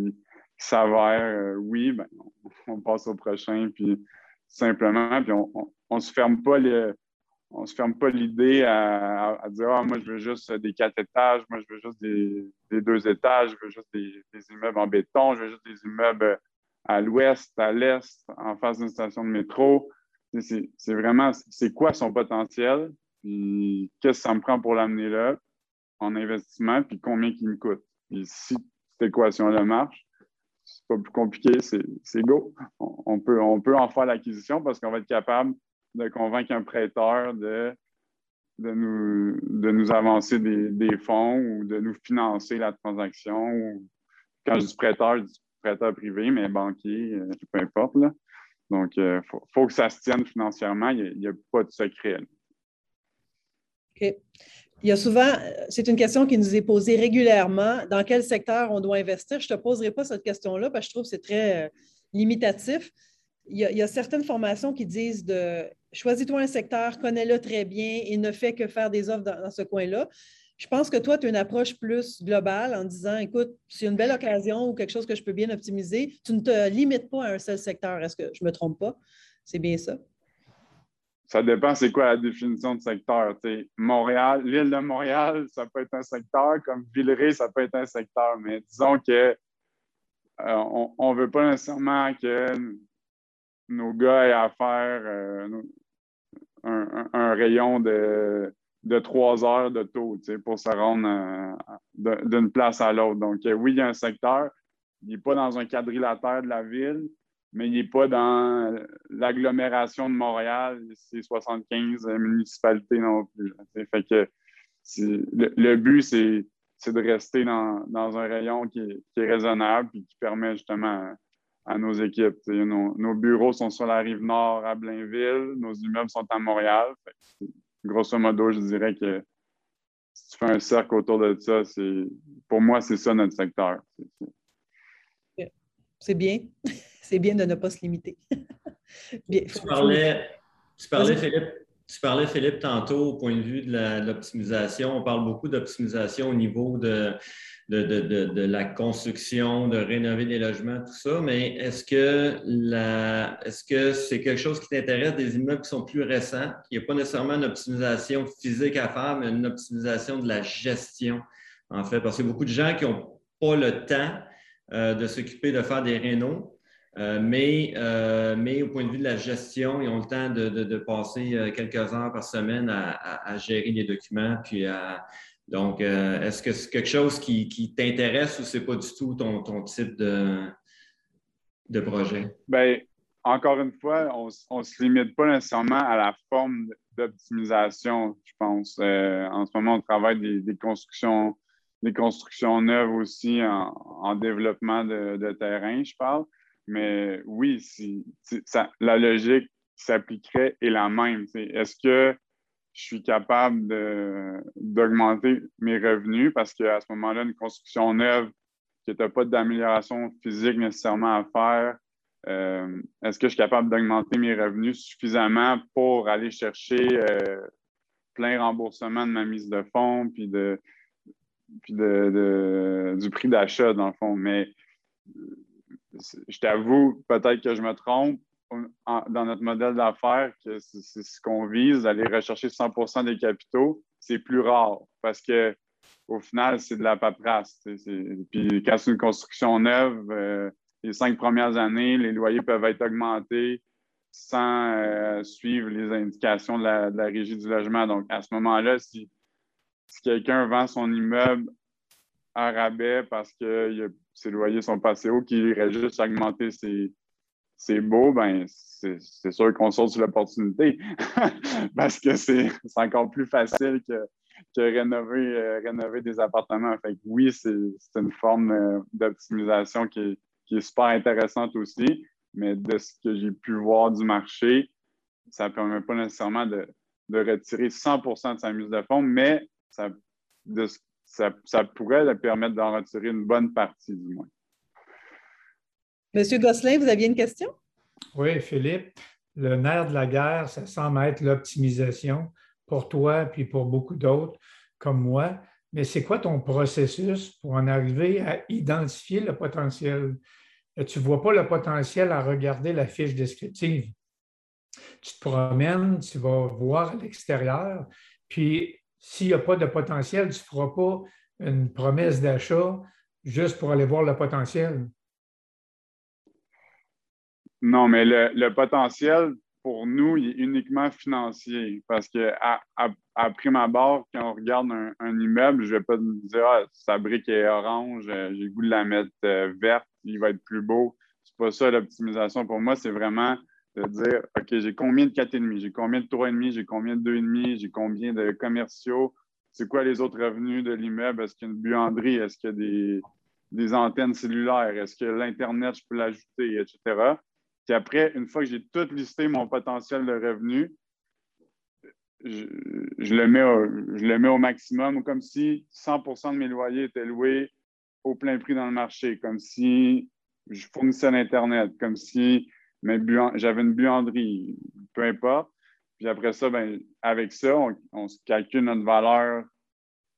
s'avère, euh, oui, ben, on, passe au prochain, puis simplement, puis on ne se ferme pas on se ferme pas l'idée à, dire Ah, moi, je veux juste des quatre étages, moi, je veux juste des, deux étages, je veux juste des, immeubles en béton, je veux juste des immeubles à l'ouest, à l'est, en face d'une station de métro. C'est vraiment, c'est quoi son potentiel, puis qu'est-ce que ça me prend pour l'amener là, en investissement, puis combien il me coûte? Et si cette équation-là marche, c'est pas plus compliqué, c'est go. On, peut, on peut en faire l'acquisition parce qu'on va être capable de convaincre un prêteur de, de, nous, de nous avancer des, fonds ou de nous financer la transaction. quand je dis prêteur, je dis prêteur privé, mais banquier, euh, peu importe. Donc, il euh, faut, que ça se tienne financièrement. Il n'y a, pas de secret. OK. Il y a souvent, c'est une question qui nous est posée régulièrement, dans quel secteur on doit investir? Je ne te poserai pas cette question-là parce que je trouve que c'est très euh, limitatif. Il y, a, certaines formations qui disent de choisis-toi un secteur, connais-le très bien et ne fais que faire des offres dans, ce coin-là. Je pense que toi, tu as une approche plus globale en disant, écoute, c'est une belle occasion ou quelque chose que je peux bien optimiser, tu ne te limites pas à un seul secteur. Est-ce que je ne me trompe pas? C'est bien ça? ça dépend c'est quoi la définition de secteur. Montréal, l'île de Montréal, ça peut être un secteur, comme Villeray, ça peut être un secteur, mais disons que euh, on ne veut pas nécessairement que nos gars aient à faire euh, un, rayon de, de trois heures de taux pour se rendre euh, d'une place à l'autre. Donc, oui, il y a un secteur, il n'est pas dans un quadrilatère de la ville, mais il n'est pas dans l'agglomération de Montréal, c'est 75 municipalités non plus. Le, but, c'est de rester dans, un rayon qui est, raisonnable et qui permet justement à, nos équipes. Nos, bureaux sont sur la rive nord à Blainville, nos immeubles sont à Montréal. grosso modo, je dirais que si tu fais un cercle autour de ça, pour moi, c'est ça notre secteur. C'est bien c'est bien de ne pas se limiter. tu, parlais, Philippe, tu parlais, Philippe, tantôt au point de vue de l'optimisation. On parle beaucoup d'optimisation au niveau de, de, la construction, de rénover des logements, tout ça, mais est-ce que est-ce que c'est quelque chose qui t'intéresse des immeubles qui sont plus récents? Il n'y a pas nécessairement une optimisation physique à faire, mais une optimisation de la gestion, en fait, parce qu'il y a beaucoup de gens qui n'ont pas le temps euh, de s'occuper de faire des rénaux, euh, mais, euh, mais au point de vue de la gestion, ils ont le temps de, passer quelques heures par semaine à, gérer les documents. Puis donc, est-ce que c'est quelque chose qui, t'intéresse ou c'est pas du tout ton, type de, projet? Bien, encore une fois, on ne se limite pas nécessairement à la forme d'optimisation, je pense. en ce moment, on travaille des, constructions des constructions neuves aussi en, développement de, de, terrain, je parle. Mais oui, la logique qui s'appliquerait est la même. Est-ce que je suis capable d'augmenter mes revenus parce qu'à ce moment-là, une construction neuve qui n'a pas d'amélioration physique nécessairement à faire, euh, est-ce que je suis capable d'augmenter mes revenus suffisamment pour aller chercher euh, plein remboursement de ma mise de fonds puis, de, puis de, du prix d'achat, dans le fond? Mais je t'avoue, peut-être que je me trompe, dans notre modèle d'affaires, que c'est ce qu'on vise, d'aller rechercher 100% des capitaux, c'est plus rare parce que au final, c'est de la paperasse. Puis quand c'est une construction neuve, euh, les cinq premières années, les loyers peuvent être augmentés sans euh, suivre les indications de la, régie du logement. Donc, à ce moment-là, si, quelqu'un vend son immeuble à rabais parce que ses loyers sont passés hauts, qu'il irait juste augmenter ses, c'est beau, ben c'est sûr qu'on saute sur l'opportunité parce que c'est encore plus facile que, que rénover, euh, des appartements. Fait oui, c'est une forme euh, d'optimisation qui, est super intéressante aussi, mais de ce que j'ai pu voir du marché, ça ne permet pas nécessairement de, retirer 100% de sa mise de fonds, mais ça, ça, ça pourrait permettre d'en retirer une bonne partie du moins. Monsieur Gosselin, vous aviez une question? Oui, Philippe. Le nerf de la guerre, ça semble être l'optimisation pour toi puis pour beaucoup d'autres comme moi. Mais c'est quoi ton processus pour en arriver à identifier le potentiel? Tu ne vois pas le potentiel à regarder la fiche descriptive. Tu te promènes, tu vas voir à l'extérieur, puis s'il n'y a pas de potentiel, tu ne feras pas une promesse d'achat juste pour aller voir le potentiel. Non, mais le, potentiel pour nous, il est uniquement financier. Parce que à, à, prime abord, quand on regarde un, immeuble, je ne vais pas me dire ah, sa brique est orange, euh, j'ai le goût de la mettre euh, verte, il va être plus beau. C'est pas ça l'optimisation. Pour moi, c'est vraiment de dire OK, j'ai combien de 4,5, j'ai combien de 3,5, j'ai combien de 2,5, j'ai combien de commerciaux, c'est quoi les autres revenus de l'immeuble? Est-ce qu'il y a une buanderie? Est-ce qu'il y a des, des antennes cellulaires? Est-ce que l'Internet, je peux l'ajouter, etc. Puis après, une fois que j'ai tout listé mon potentiel de revenu, je, le mets au, je le mets au maximum, comme si 100% de mes loyers étaient loués au plein prix dans le marché, comme si je fournissais l'Internet, comme si j'avais une buanderie, peu importe. Puis après ça, ben, avec ça, on, on, calcule notre valeur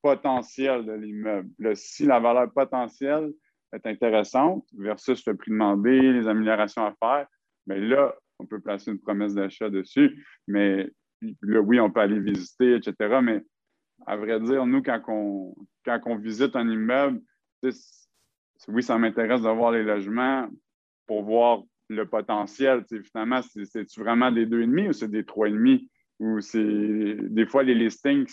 potentielle de l'immeuble. Si la valeur potentielle est intéressante versus le prix demandé, les améliorations à faire, mais là, on peut placer une promesse d'achat dessus. Mais là, oui, on peut aller visiter, etc. Mais à vrai dire, nous, quand on, quand visite un immeuble, oui, ça m'intéresse de voir les logements pour voir le potentiel. Finalement, c'est-tu vraiment des 2,5 ou c'est des 3,5? Ou c'est des fois les listings,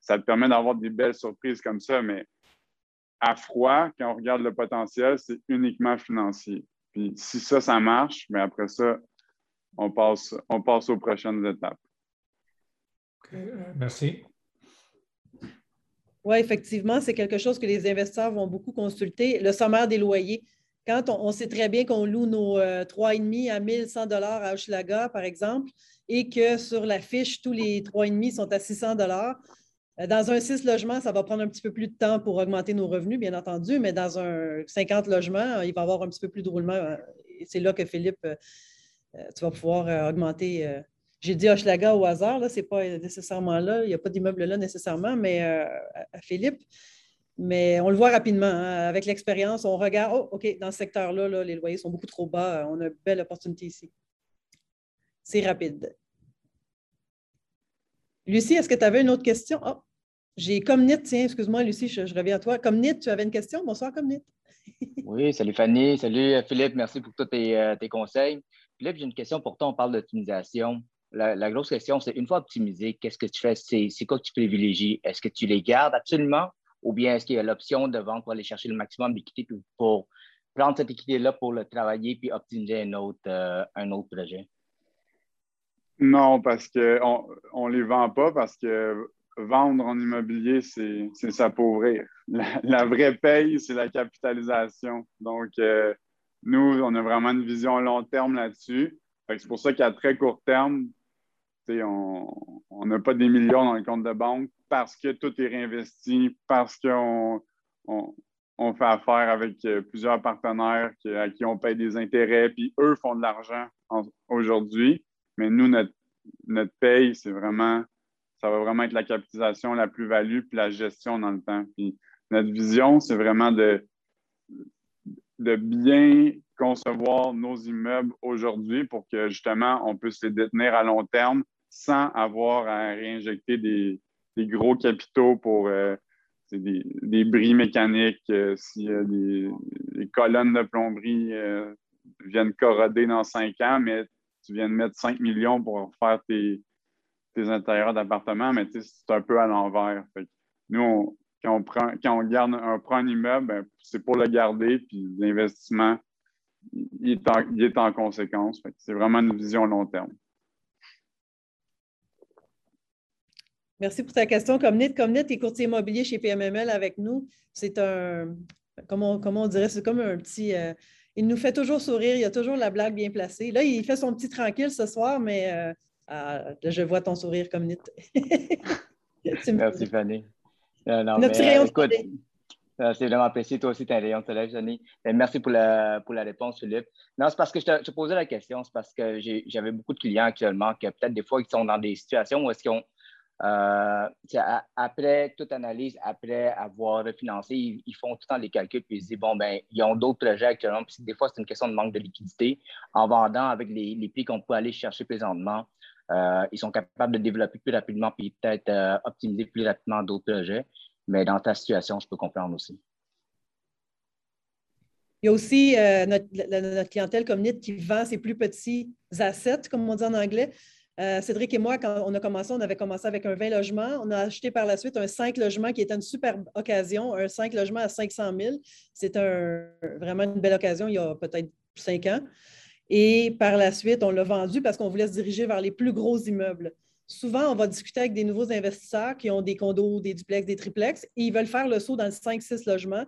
ça te permet d'avoir des belles surprises comme ça, mais à froid, quand on regarde le potentiel, c'est uniquement financier. Puis si ça, ça marche, mais après ça, on passe, on passe aux prochaines étapes. Euh, merci. Oui, effectivement, c'est quelque chose que les investisseurs vont beaucoup consulter. Le sommaire des loyers. Quand on, sait très bien qu'on loue nos 3,5 euh, à 1100 dollars à Hochelaga, par exemple, et que sur la fiche, tous les 3,5 sont à 600 dollars, dans un 6 logements, ça va prendre un petit peu plus de temps pour augmenter nos revenus, bien entendu, mais dans un 50 logements, il va y avoir un petit peu plus de roulement. Euh, c'est là que Philippe, euh, tu vas pouvoir augmenter. J'ai dit Hochelaga au hasard, ce n'est pas nécessairement là, il n'y a pas d'immeuble là nécessairement, mais à Philippe. Mais on le voit rapidement. Hein, avec l'expérience, on regarde, oh, OK, dans ce secteur-là, là, les loyers sont beaucoup trop bas. On a une belle opportunité ici. C'est rapide. Lucie, est-ce que tu avais une autre question? Oh, j'ai Comnit, tiens, excuse-moi, Lucie, je, reviens à toi. Comnit, tu avais une question? Bonsoir, Comnit. oui, salut Fanny, salut euh, Philippe, merci pour tous euh, tes, conseils. Philippe, j'ai une question pour toi, on parle d'optimisation. La, grosse question, c'est une fois optimisé, qu'est-ce que tu fais? C'est quoi que tu privilégies? Est-ce que tu les gardes absolument ou bien est-ce qu'il y a l'option de vendre pour aller chercher le maximum d'équité pour prendre cette équité-là pour le travailler puis optimiser un autre, euh, un autre projet? Non, parce qu'on ne les vend pas parce que vendre en immobilier, c'est s'appauvrir. La, la vraie paye, c'est la capitalisation. Donc, euh, nous, on a vraiment une vision à long terme là-dessus. C'est pour ça qu'à très court terme, on n'a pas des millions dans le compte de banque parce que tout est réinvesti, parce qu'on on, fait affaire avec euh, plusieurs partenaires à qui on paye des intérêts, puis eux font de l'argent aujourd'hui. Mais nous, notre, notre paye, c'est vraiment, ça va vraiment être la capitalisation, la plus-value, puis la gestion dans le temps. Puis notre vision, c'est vraiment de, de bien concevoir nos immeubles aujourd'hui pour que justement on puisse les détenir à long terme sans avoir à réinjecter des, gros capitaux pour euh, des, des, bris mécaniques, euh, si des, les colonnes de plomberie euh, viennent corroder dans cinq ans, mais tu viens de mettre 5 millions pour faire tes, intérieurs d'appartement, mais c'est un peu à l'envers. Nous, quand, on prend, quand on garde un, prend un immeuble, ben, c'est pour le garder, puis l'investissement, il, est en, conséquence. C'est vraiment une vision long terme. Merci pour ta question. Comnet, Comnet est courtier immobilier chez PMML avec nous. C'est un, comment, comment on dirait, c'est comme un petit, euh, il nous fait toujours sourire, il a toujours la blague bien placée. Là, il fait son petit tranquille ce soir, mais euh, ah, je vois ton sourire comme Nit. Merci, Fanny. Notre rayon écoute, c'est vraiment apprécié. Toi aussi, tu un rayon de soleil, Fanny. merci pour la, pour la réponse, Philippe. Non, c'est parce que je te, posais la question, c'est parce que j'avais beaucoup de clients actuellement qui, peut-être des fois, ils sont dans des situations où est-ce qu'ils ont euh, après toute analyse, après avoir refinancé, ils, font tout le temps les calculs puis ils se disent bon, ben, ils ont d'autres projets actuellement. Puis des fois, c'est une question de manque de liquidité. En vendant avec les, prix qu'on peut aller chercher présentement, euh, ils sont capables de développer plus rapidement puis peut-être euh, optimiser plus rapidement d'autres projets. Mais dans ta situation, je peux comprendre aussi. Il y a aussi notre, notre, clientèle qui vend ses plus petits assets, comme on dit en anglais. Euh, Cédric et moi, quand on a commencé, on avait commencé avec un 20 logements. On a acheté par la suite un 5 logements qui était une superbe occasion, un 5 logements à 500 000. C'est vraiment une belle occasion il y a peut-être 5 ans. Et par la suite, on l'a vendu parce qu'on voulait se diriger vers les plus gros immeubles. Souvent, on va discuter avec des nouveaux investisseurs qui ont des condos, des duplex, des triplex, et ils veulent faire le saut dans le 5-6 logements.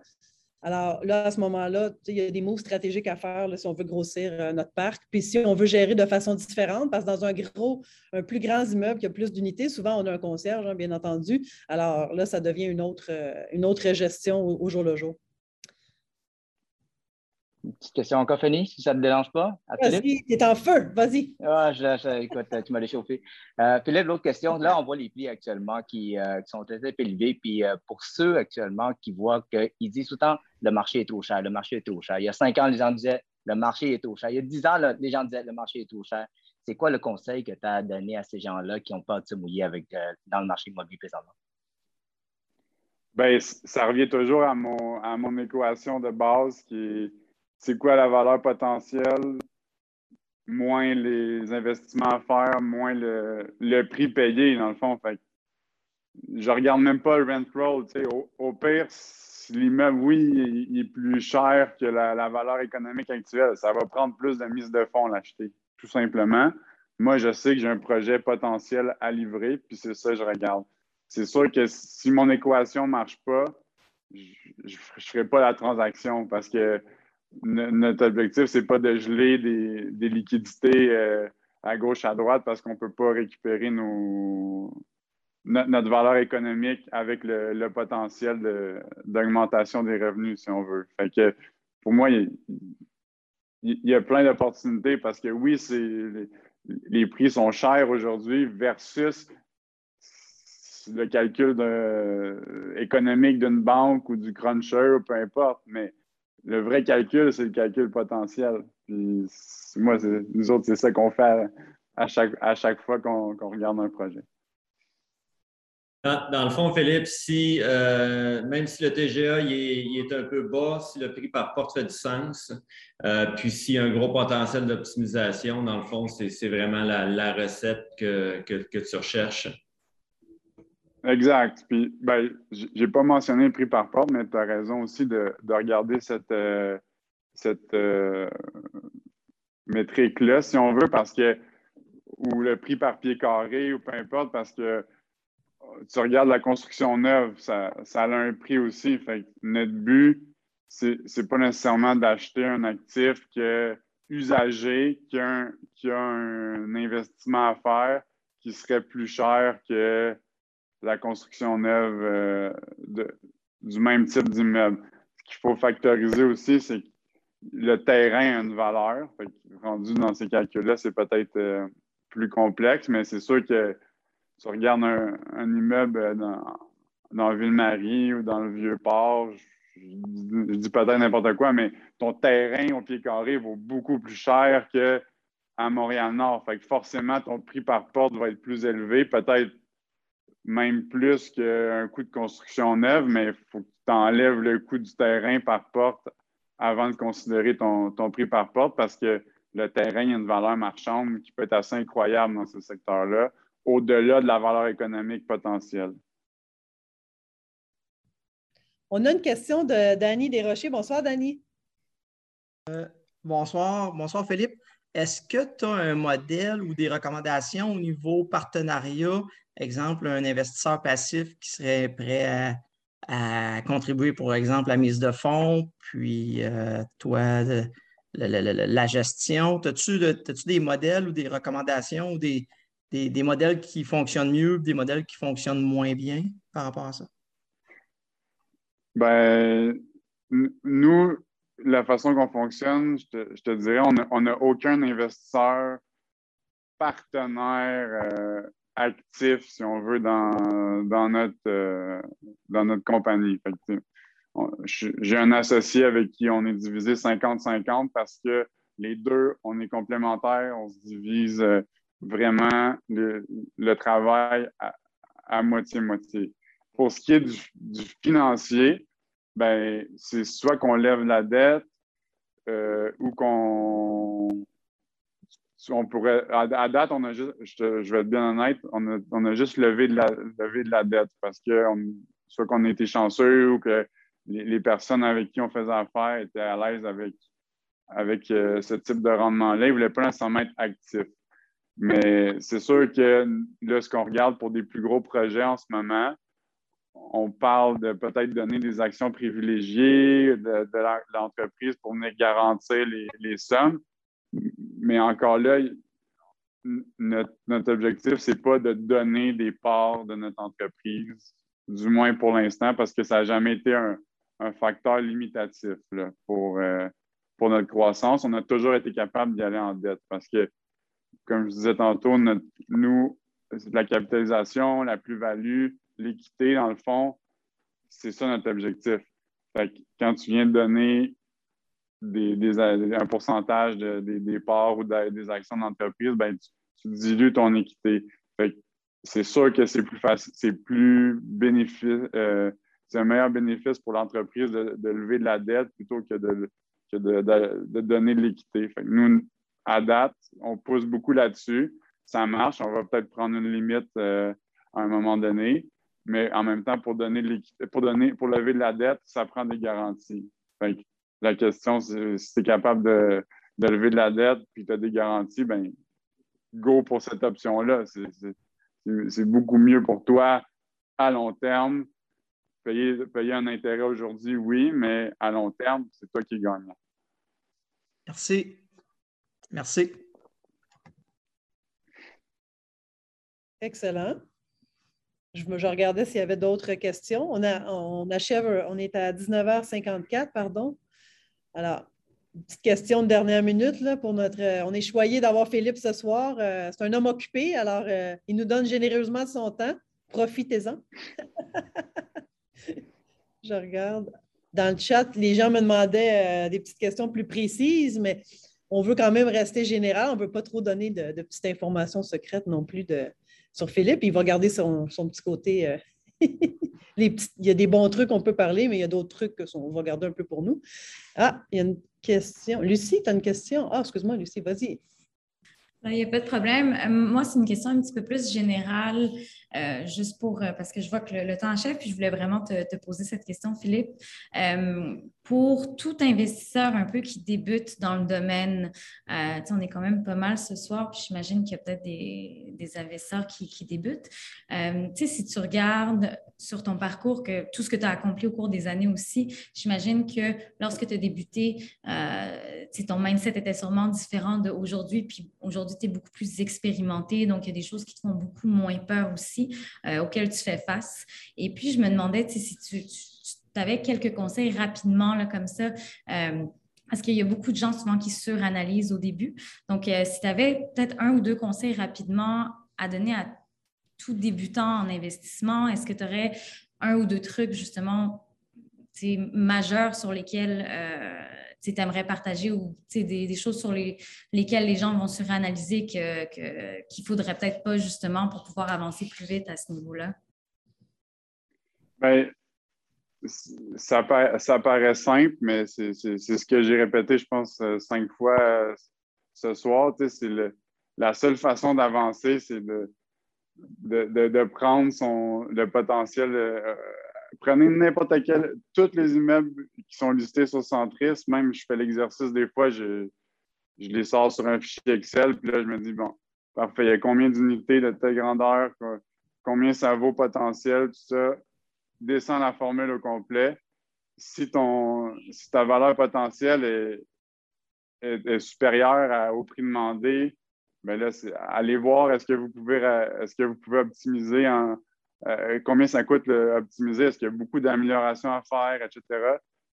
Alors là, à ce moment-là, il y a des mots stratégiques à faire si on veut grossir euh, notre parc. Puis si on veut gérer de façon différente, parce que dans un gros, un plus grand immeuble qui a plus d'unités, souvent on a un concierge, hein, bien entendu. Alors là, ça devient une autre, euh, une autre gestion au jour le jour. Une petite question encore, Fanny, si ça ne te dérange pas. Vas-y, tu es en feu, vas-y. Ah, je, écoute, tu m'as réchauffé. Euh, Philippe, l'autre question, là, on voit les prix actuellement qui, euh, sont très élevés. Puis euh, pour ceux actuellement qui voient qu'ils disent tout le temps le marché est trop cher, le marché est trop cher. Il y a cinq ans, les gens disaient le marché est trop cher. Il y a dix ans, les gens disaient le marché est trop cher. C'est quoi le conseil que tu as donné à ces gens-là qui n'ont pas de se mouiller avec, dans le marché immobilier présentement? Bien, ça revient toujours à mon, à mon équation de base qui est c'est quoi la valeur potentielle, moins les investissements à faire, moins le, prix payé, dans le fond. Fait je regarde même pas le rent roll. Au, au, pire, l'immeuble, oui, il, est plus cher que la, valeur économique actuelle. Ça va prendre plus de mise de fonds l'acheter, tout simplement. Moi, je sais que j'ai un projet potentiel à livrer, puis c'est ça que je regarde. C'est sûr que si mon équation ne marche pas, je ne ferai pas la transaction parce que notre objectif, c'est pas de geler des, liquidités euh, à gauche, à droite, parce qu'on ne peut pas récupérer nos, notre, valeur économique avec le, potentiel d'augmentation des revenus, si on veut. Fait que pour moi, il, y a plein d'opportunités parce que oui, les, les, prix sont chers aujourd'hui versus le calcul économique d'une banque ou du cruncher, peu importe, mais le vrai calcul, c'est le calcul potentiel. Puis moi, nous autres, c'est ça qu'on fait à chaque, à chaque fois qu'on regarde un projet. Dans, le fond, Philippe, si euh, même si le TGA il est, un peu bas, si le prix par porte fait du sens, euh, puis s'il y a un gros potentiel d'optimisation, dans le fond, c'est vraiment la, recette que, que, que tu recherches. Exact. Puis, ben, j'ai pas mentionné le prix par porte, mais tu as raison aussi de, regarder cette, euh, cette euh, métrique-là, si on veut, parce que, ou le prix par pied carré, ou peu importe, parce que tu regardes la construction neuve, ça, ça a un prix aussi. Fait notre but, c'est, pas nécessairement d'acheter un actif usagé, qui a qui a un investissement à faire qui serait plus cher que la construction neuve euh, du même type d'immeuble. Ce qu'il faut factoriser aussi, c'est que le terrain a une valeur. rendu dans ces calculs-là, c'est peut-être euh, plus complexe, mais c'est sûr que tu regardes un, immeuble dans, dans Ville-Marie ou dans le Vieux-Port, je dis peut-être n'importe quoi, mais ton terrain au pied carré vaut beaucoup plus cher qu'à Montréal-Nord. Fait que forcément, ton prix par porte va être plus élevé, peut-être même plus qu'un coût de construction neuve, mais il faut que tu enlèves le coût du terrain par porte avant de considérer ton, ton prix par porte parce que le terrain a une valeur marchande qui peut être assez incroyable dans ce secteur-là, au-delà de la valeur économique potentielle. On a une question de Danny Desrochers. Bonsoir, Danny. Euh, bonsoir. Bonsoir, Philippe. Est-ce que tu as un modèle ou des recommandations au niveau partenariat? Exemple, un investisseur passif qui serait prêt à, contribuer, pour exemple, à la mise de fonds, puis euh, toi, la, gestion. As-tu des modèles ou des recommandations ou des, des modèles qui fonctionnent mieux, des modèles qui fonctionnent moins bien par rapport à ça? Ben, nous, la façon qu'on fonctionne, je te, dirais, on n'a aucun investisseur partenaire euh, actif, si on veut, dans, euh, notre compagnie. J'ai un associé avec qui on est divisé 50-50 parce que les deux, on est complémentaires, on se divise euh, vraiment le, travail à moitié-moitié. Pour ce qui est du, financier, ben, c'est soit qu'on lève la dette euh, ou qu'on. On à, date, on a juste, je, vais être bien honnête, on a, juste levé de, la, levé la dette parce que soit qu'on a été chanceux ou que les, personnes avec qui on faisait affaire étaient à l'aise avec, avec euh, ce type de rendement-là. Ils ne voulaient pas nécessairement être actifs. Mais c'est sûr que là, ce qu'on regarde pour des plus gros projets en ce moment, on parle de peut-être donner des actions privilégiées de, l'entreprise pour venir garantir les, sommes. Mais encore là, notre, objectif, ce n'est pas de donner des parts de notre entreprise, du moins pour l'instant, parce que ça n'a jamais été un, facteur limitatif pour, euh, pour notre croissance. On a toujours été capable d'y aller en dette parce que, comme je disais tantôt, nous, la capitalisation, la plus-value, l'équité, dans le fond, c'est ça notre objectif. quand tu viens de donner des, un pourcentage des, parts ou des actions d'entreprise, ben, tu, dilues ton équité. c'est sûr que c'est plus facile, c'est plus bénéfice, euh, c'est un meilleur bénéfice pour l'entreprise de, lever de la dette plutôt que de, de, donner de l'équité. Nous, à date, on pousse beaucoup là-dessus. Ça marche. On va peut-être prendre une limite euh, à un moment donné mais en même temps, pour donner pour donner, pour lever de la dette, ça prend des garanties. La question, si tu es capable de, lever de la dette puis tu as des garanties, ben go pour cette option-là. C'est beaucoup mieux pour toi à long terme. Payer, payer un intérêt aujourd'hui, oui, mais à long terme, c'est toi qui gagne. Merci. Merci. Excellent. Je, je regardais s'il y avait d'autres questions. On, a, on achève, on est à 19h54, pardon. Alors, petite question de dernière minute là, pour notre. Euh, on est choyé d'avoir Philippe ce soir. Euh, c'est un homme occupé, alors euh, il nous donne généreusement son temps. Profitez-en. Je regarde. Dans le chat, les gens me demandaient des petites questions plus précises, mais on veut quand même rester général. On ne veut pas trop donner de, de petites informations secrètes non plus de, sur Philippe. Il va garder son, petit côté. Il y a des bons trucs qu'on peut parler, mais il y a d'autres trucs qu'on va garder un peu pour nous. Ah, il y a une question. Lucie, tu as une question? Ah, excuse-moi, Lucie, vas-y. Il n'y a pas de problème. Euh, moi, c'est une question un petit peu plus générale, euh, juste pour, parce que je vois que le, temps achève, puis je voulais vraiment te, poser cette question, Philippe pour tout investisseur un peu qui débute dans le domaine, euh, on est quand même pas mal ce soir, puis j'imagine qu'il y a peut-être des, investisseurs qui, débutent. Euh, si tu regardes sur ton parcours, que tout ce que tu as accompli au cours des années aussi, j'imagine que lorsque tu as débuté, euh, ton mindset était sûrement différent d'aujourd'hui, puis aujourd'hui, tu es beaucoup plus expérimenté, donc il y a des choses qui te font beaucoup moins peur aussi, auxquelles tu fais face. Et puis, je me demandais si tu tu avais quelques conseils rapidement, là, comme ça. Euh, parce qu'il y a beaucoup de gens souvent qui suranalysent au début. Donc, euh, si tu avais peut-être un ou deux conseils rapidement à donner à tout débutant en investissement, est-ce que tu aurais un ou deux trucs justement majeurs sur lesquels tu aimerais partager ou des, des, choses sur les, lesquelles les gens vont suranalyser qu'il que, qu'il ne faudrait peut-être pas justement pour pouvoir avancer plus vite à ce niveau-là? Bien, ça, ça paraît simple, mais c'est ce que j'ai répété, je pense, cinq fois ce soir. C'est la seule façon d'avancer, c'est de, de, de, prendre son, le potentiel. Euh, prenez n'importe quel, tous les immeubles qui sont listés sur Centris, même je fais l'exercice des fois, je, je les sors sur un fichier Excel, puis là, je me dis, bon, parfait, il y a combien d'unités de telle grandeur, combien ça vaut potentiel, tout ça. Descends la formule au complet. Si, ton, si ta valeur potentielle est, est, supérieure au prix demandé, bien là, allez voir est-ce que est-ce que vous pouvez optimiser en, euh, combien ça coûte optimiser, est-ce qu'il y a beaucoup d'améliorations à faire, etc.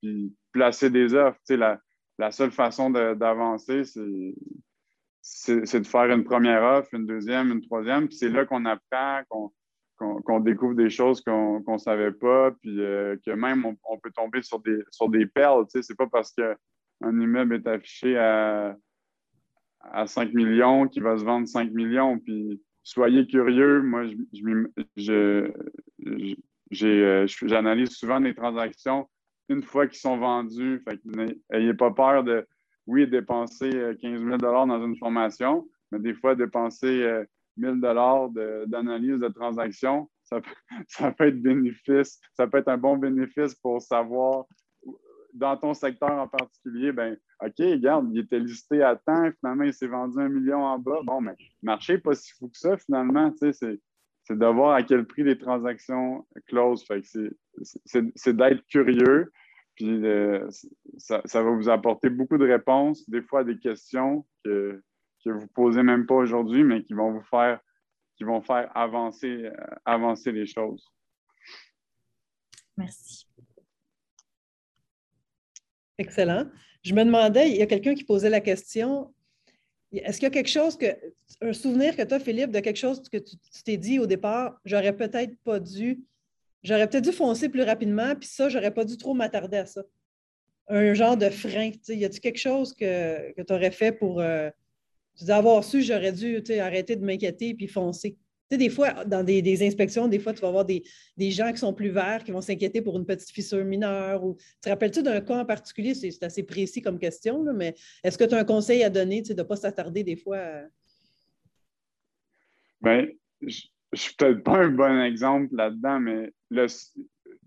Puis placer des offres. La, la seule façon d'avancer, c'est de faire une première offre, une deuxième, une troisième. Puis c'est là qu'on apprend, qu'on découvre des choses qu'on ne savait pas, puis euh, que même on, peut tomber sur des, perles. Ce n'est pas parce qu'un immeuble est affiché à, à 5 millions qu'il va se vendre 5 millions. Puis soyez curieux. Moi, euh, j'analyse souvent les transactions une fois qu'ils sont vendus. n'ayez pas peur de, oui, dépenser 15 euh, 000 dans une formation, mais des fois, dépenser 1 euh, 000 d'analyse de transactions, ça peut, ça peut être bénéfice, ça peut être un bon bénéfice pour savoir dans ton secteur en particulier, ben, OK, regarde, il était listé à temps, finalement, il s'est vendu un million en bas. Bon, mais le marché n'est pas si fou que ça, finalement. C'est, c'est de voir à quel prix les transactions closent. c'est, d'être curieux, puis euh, ça, va vous apporter beaucoup de réponses, des fois des questions que, que vous ne posez même pas aujourd'hui, mais qui vont vous faire, qui vont faire avancer, euh, avancer les choses. Merci. Excellent. Je me demandais, il y a quelqu'un qui posait la question, est-ce qu'il y a quelque chose un souvenir que tu as, Philippe, de quelque chose que tu t'es dit au départ, j'aurais peut-être pas dû, j'aurais peut-être dû foncer plus rapidement, puis ça, j'aurais pas dû trop m'attarder à ça. Un genre de frein. Y a-t-il quelque chose que, tu aurais fait pour. Euh, tu avoir su, j'aurais dû arrêter de m'inquiéter puis foncer? Des fois, dans des, inspections, des fois, tu vas avoir des, gens qui sont plus verts, qui vont s'inquiéter pour une petite fissure mineure. Ou... Te rappelles-tu d'un cas en particulier? C'est assez précis comme question, mais est-ce que tu as un conseil à donner de ne pas s'attarder des fois? À... Bien, je ne suis peut-être pas un bon exemple là-dedans, mais le,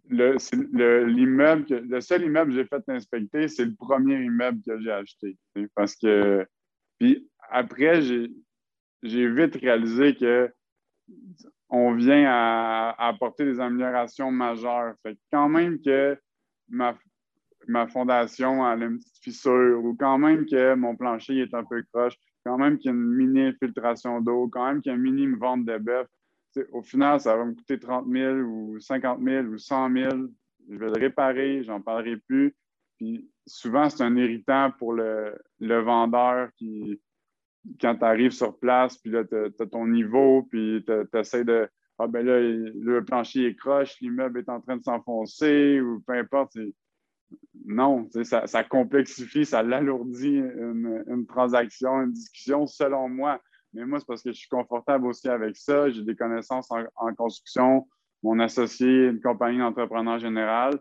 le, l'immeuble, le seul immeuble que j'ai fait inspecter, c'est le premier immeuble que j'ai acheté. Parce que, puis après, j'ai, j'ai vite réalisé que on vient à, apporter des améliorations majeures. Quand même que ma, fondation a une petite fissure ou quand même que mon plancher est un peu croche, quand même qu'il y a une mini-infiltration d'eau, quand même qu'il y a une mini-vente de bœuf, au final, ça va me coûter 30 000 ou 50 000 ou 100 000. Je vais le réparer, j'en parlerai plus. Puis souvent, c'est un irritant pour le vendeur qui, quand tu arrives sur place, puis là, tu as, ton niveau, puis tu essaies de. Ah, ben là, le plancher est croche, l'immeuble est en train de s'enfoncer, ou peu importe. Non, ça, complexifie, ça l'alourdit une, transaction, une discussion, selon moi. Mais moi, c'est parce que je suis confortable aussi avec ça. J'ai des connaissances en, construction. Mon associé, une compagnie d'entrepreneur général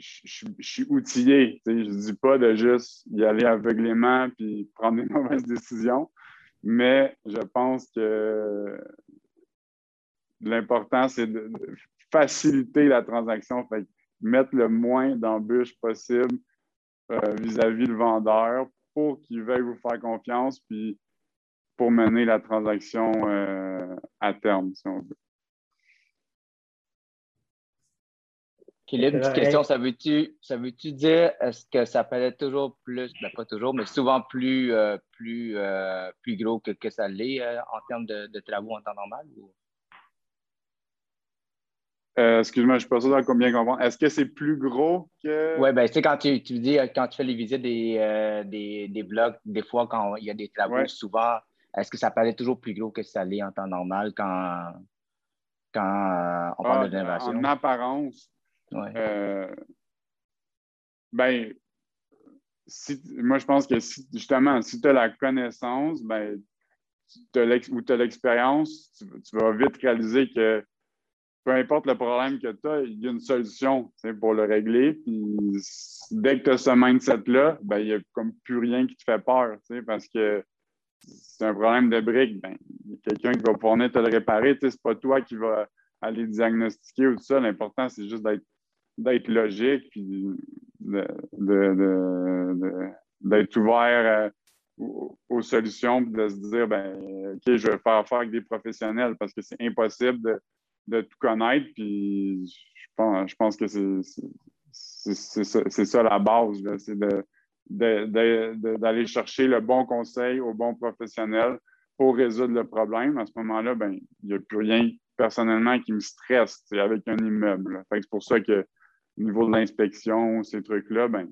je, suis outillé. Je ne dis pas de juste y aller aveuglément puis prendre des mauvaises décisions, mais je pense que l'important, c'est de, faciliter la transaction, mettre le moins d'embûches possible euh, vis-à-vis le vendeur pour qu'il veuille vous faire confiance, puis pour mener la transaction euh, à terme, si on veut. Philippe, une petite question. Ça veut-tu ça veut dire est-ce que ça paraît toujours plus, ben pas toujours, mais souvent plus, euh, plus, euh, plus gros que, que ça l'est euh, en termes de, travaux en temps normal? Excuse-moi, je ne suis pas sûr de combien comprendre. Est-ce que c'est plus gros que? Oui, ben, tu sais, quand tu, tu, dis, quand tu fais les visites des, des, des, blocs, des fois, quand il y a des travaux, souvent, est-ce que ça paraît toujours plus gros que ça l'est en temps normal quand, quand on parle ah, de rénovation? En apparence, euh, ben, moi, je pense que justement, si tu as la connaissance, ben, ou tu as l'expérience, tu, vas vite réaliser que peu importe le problème que tu as, il y a une solution pour le régler. Puis dès que tu as ce mindset-là, ben, il n'y a comme plus rien qui te fait peur parce que c'est un problème de briques. Ben, il y a quelqu'un qui va pouvoir te le réparer. Ce n'est pas toi qui vas aller diagnostiquer ou tout ça. L'important, c'est juste d'être logique puis d'être ouvert euh, aux, solutions de se dire ben, OK, je vais faire affaire avec des professionnels parce que c'est impossible de de tout connaître. Puis je pense, je pense que c'est ça la base, c'est d'aller chercher le bon conseil au bon professionnel pour résoudre le problème. À ce moment-là, ben, il n'y a plus rien personnellement qui me stresse avec un immeuble. C'est pour ça que au niveau de l'inspection, ces trucs-là, ben,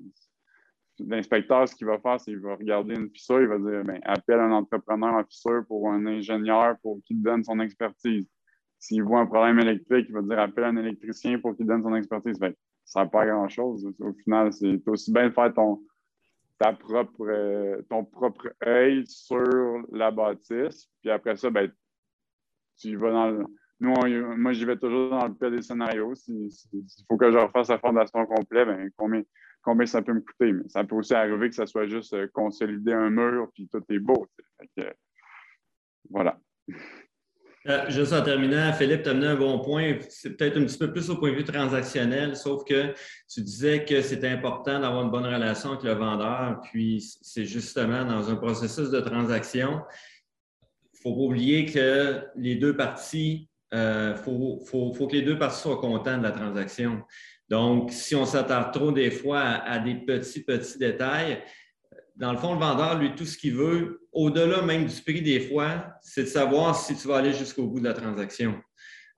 l'inspecteur, ce qu'il va faire, c'est qu'il va regarder une fissure, il va dire ben, appelle un entrepreneur en fissure pour un ingénieur pour qu'il donne son expertise. S'il voit un problème électrique, il va dire appelle un électricien pour qu'il donne son expertise. Ben, ça sert pas grand-chose. Au final, c'est aussi bien de faire ton, ta propre, euh, ton propre œil sur la bâtisse. Puis après ça, ben, tu vas dans le. Nous, moi, j'y vais toujours dans le pire des scénarios. S'il faut que je refasse la fondation complète, ben, combien, ça peut me coûter? Mais ça peut aussi arriver que ça soit juste euh, consolider un mur, puis tout est beau. voilà. Euh, juste en terminant, Philippe, tu as amené un bon point. C'est peut-être un petit peu plus au point de vue transactionnel, sauf que tu disais que c'était important d'avoir une bonne relation avec le vendeur. Puis c'est justement dans un processus de transaction, il ne faut pas oublier que les deux parties, il euh, faut, que les deux parties soient contents de la transaction. Donc, si on s'attarde trop des fois à des petits, petits détails, dans le fond, le vendeur, lui, tout ce qu'il veut, au-delà même du prix des fois, c'est de savoir si tu vas aller jusqu'au bout de la transaction.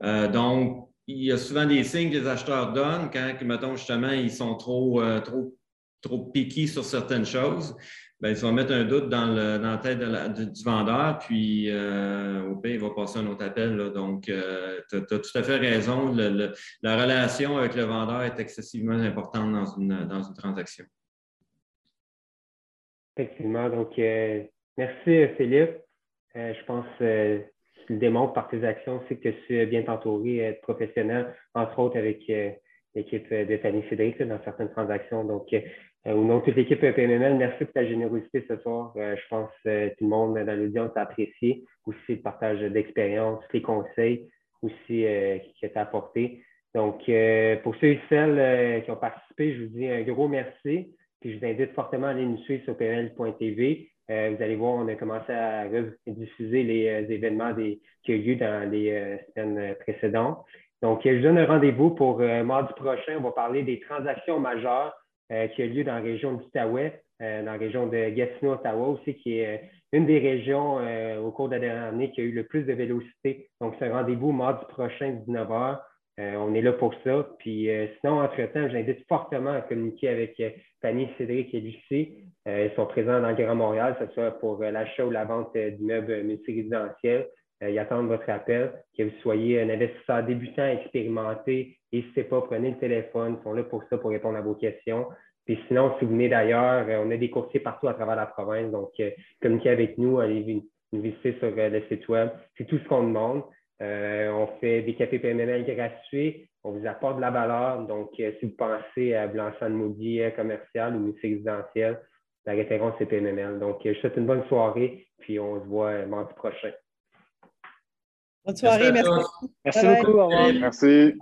Euh, donc, il y a souvent des signes que les acheteurs donnent quand, mettons, justement, ils sont trop, euh, trop, trop piqués sur certaines choses. Bien, ils vont mettre un doute dans, la tête du vendeur, puis euh, au pire, il va passer un autre appel. Donc, tu as, tout à fait raison. la relation avec le vendeur est excessivement importante dans une, transaction. Effectivement. Donc, euh, merci Philippe. Euh, je pense que tu le démontres par tes actions c'est que tu es bien entouré de professionnels, entre autres avec euh, l'équipe de Fanny Cédric dans certaines transactions. Donc, au nom de toute l'équipe PMML, merci pour ta générosité ce soir. je pense que tout le monde dans l'audience a apprécié aussi le partage d'expérience, les conseils aussi qui t'a apporté. Donc, pour ceux et celles qui ont participé, je vous dis un gros merci. Puis je vous invite fortement à aller nous suivre sur PNL.tv. Euh, vous allez voir, on a commencé à diffuser les euh, événements des, qui ont eu lieu dans les euh, semaines précédentes. Donc, je vous donne un rendez-vous pour mardi prochain. On va parler des transactions majeures qui ont lieu dans la région d'Outaouais, dans la région de Gatineau, Ottawa aussi, qui est une des régions au cours de la dernière année qui a eu le plus de vélocité. Donc, c'est un rendez-vous mardi prochain, 19h. Euh, on est là pour ça. Puis euh, sinon, entre-temps, j'invite fortement à communiquer avec euh, Fanny, Cédric et Lucie. ils sont présents dans le Grand Montréal, que ce soit pour l'achat ou la vente d'immeubles multirésidentiels. Ils attendent votre appel, que vous soyez un investisseur débutant, expérimenté. N'hésitez pas, prenez le téléphone. Ils sont là pour ça, pour répondre à vos questions. Puis sinon, si vous d'ailleurs, on a des courtiers partout à travers la province. Donc, communiquez avec nous, allez nous visiter sur le site web. C'est tout ce qu'on demande. Euh, on fait des PMML gratuits. On vous apporte de la valeur. Donc, euh, si vous pensez à Blanchard de Maudit commercial ou musée résidentiel, la référence, c'est PMML. Donc, euh, je vous souhaite une bonne soirée, puis on se voit mardi prochain. Bonne soirée, merci. Merci beaucoup. Au revoir. Merci.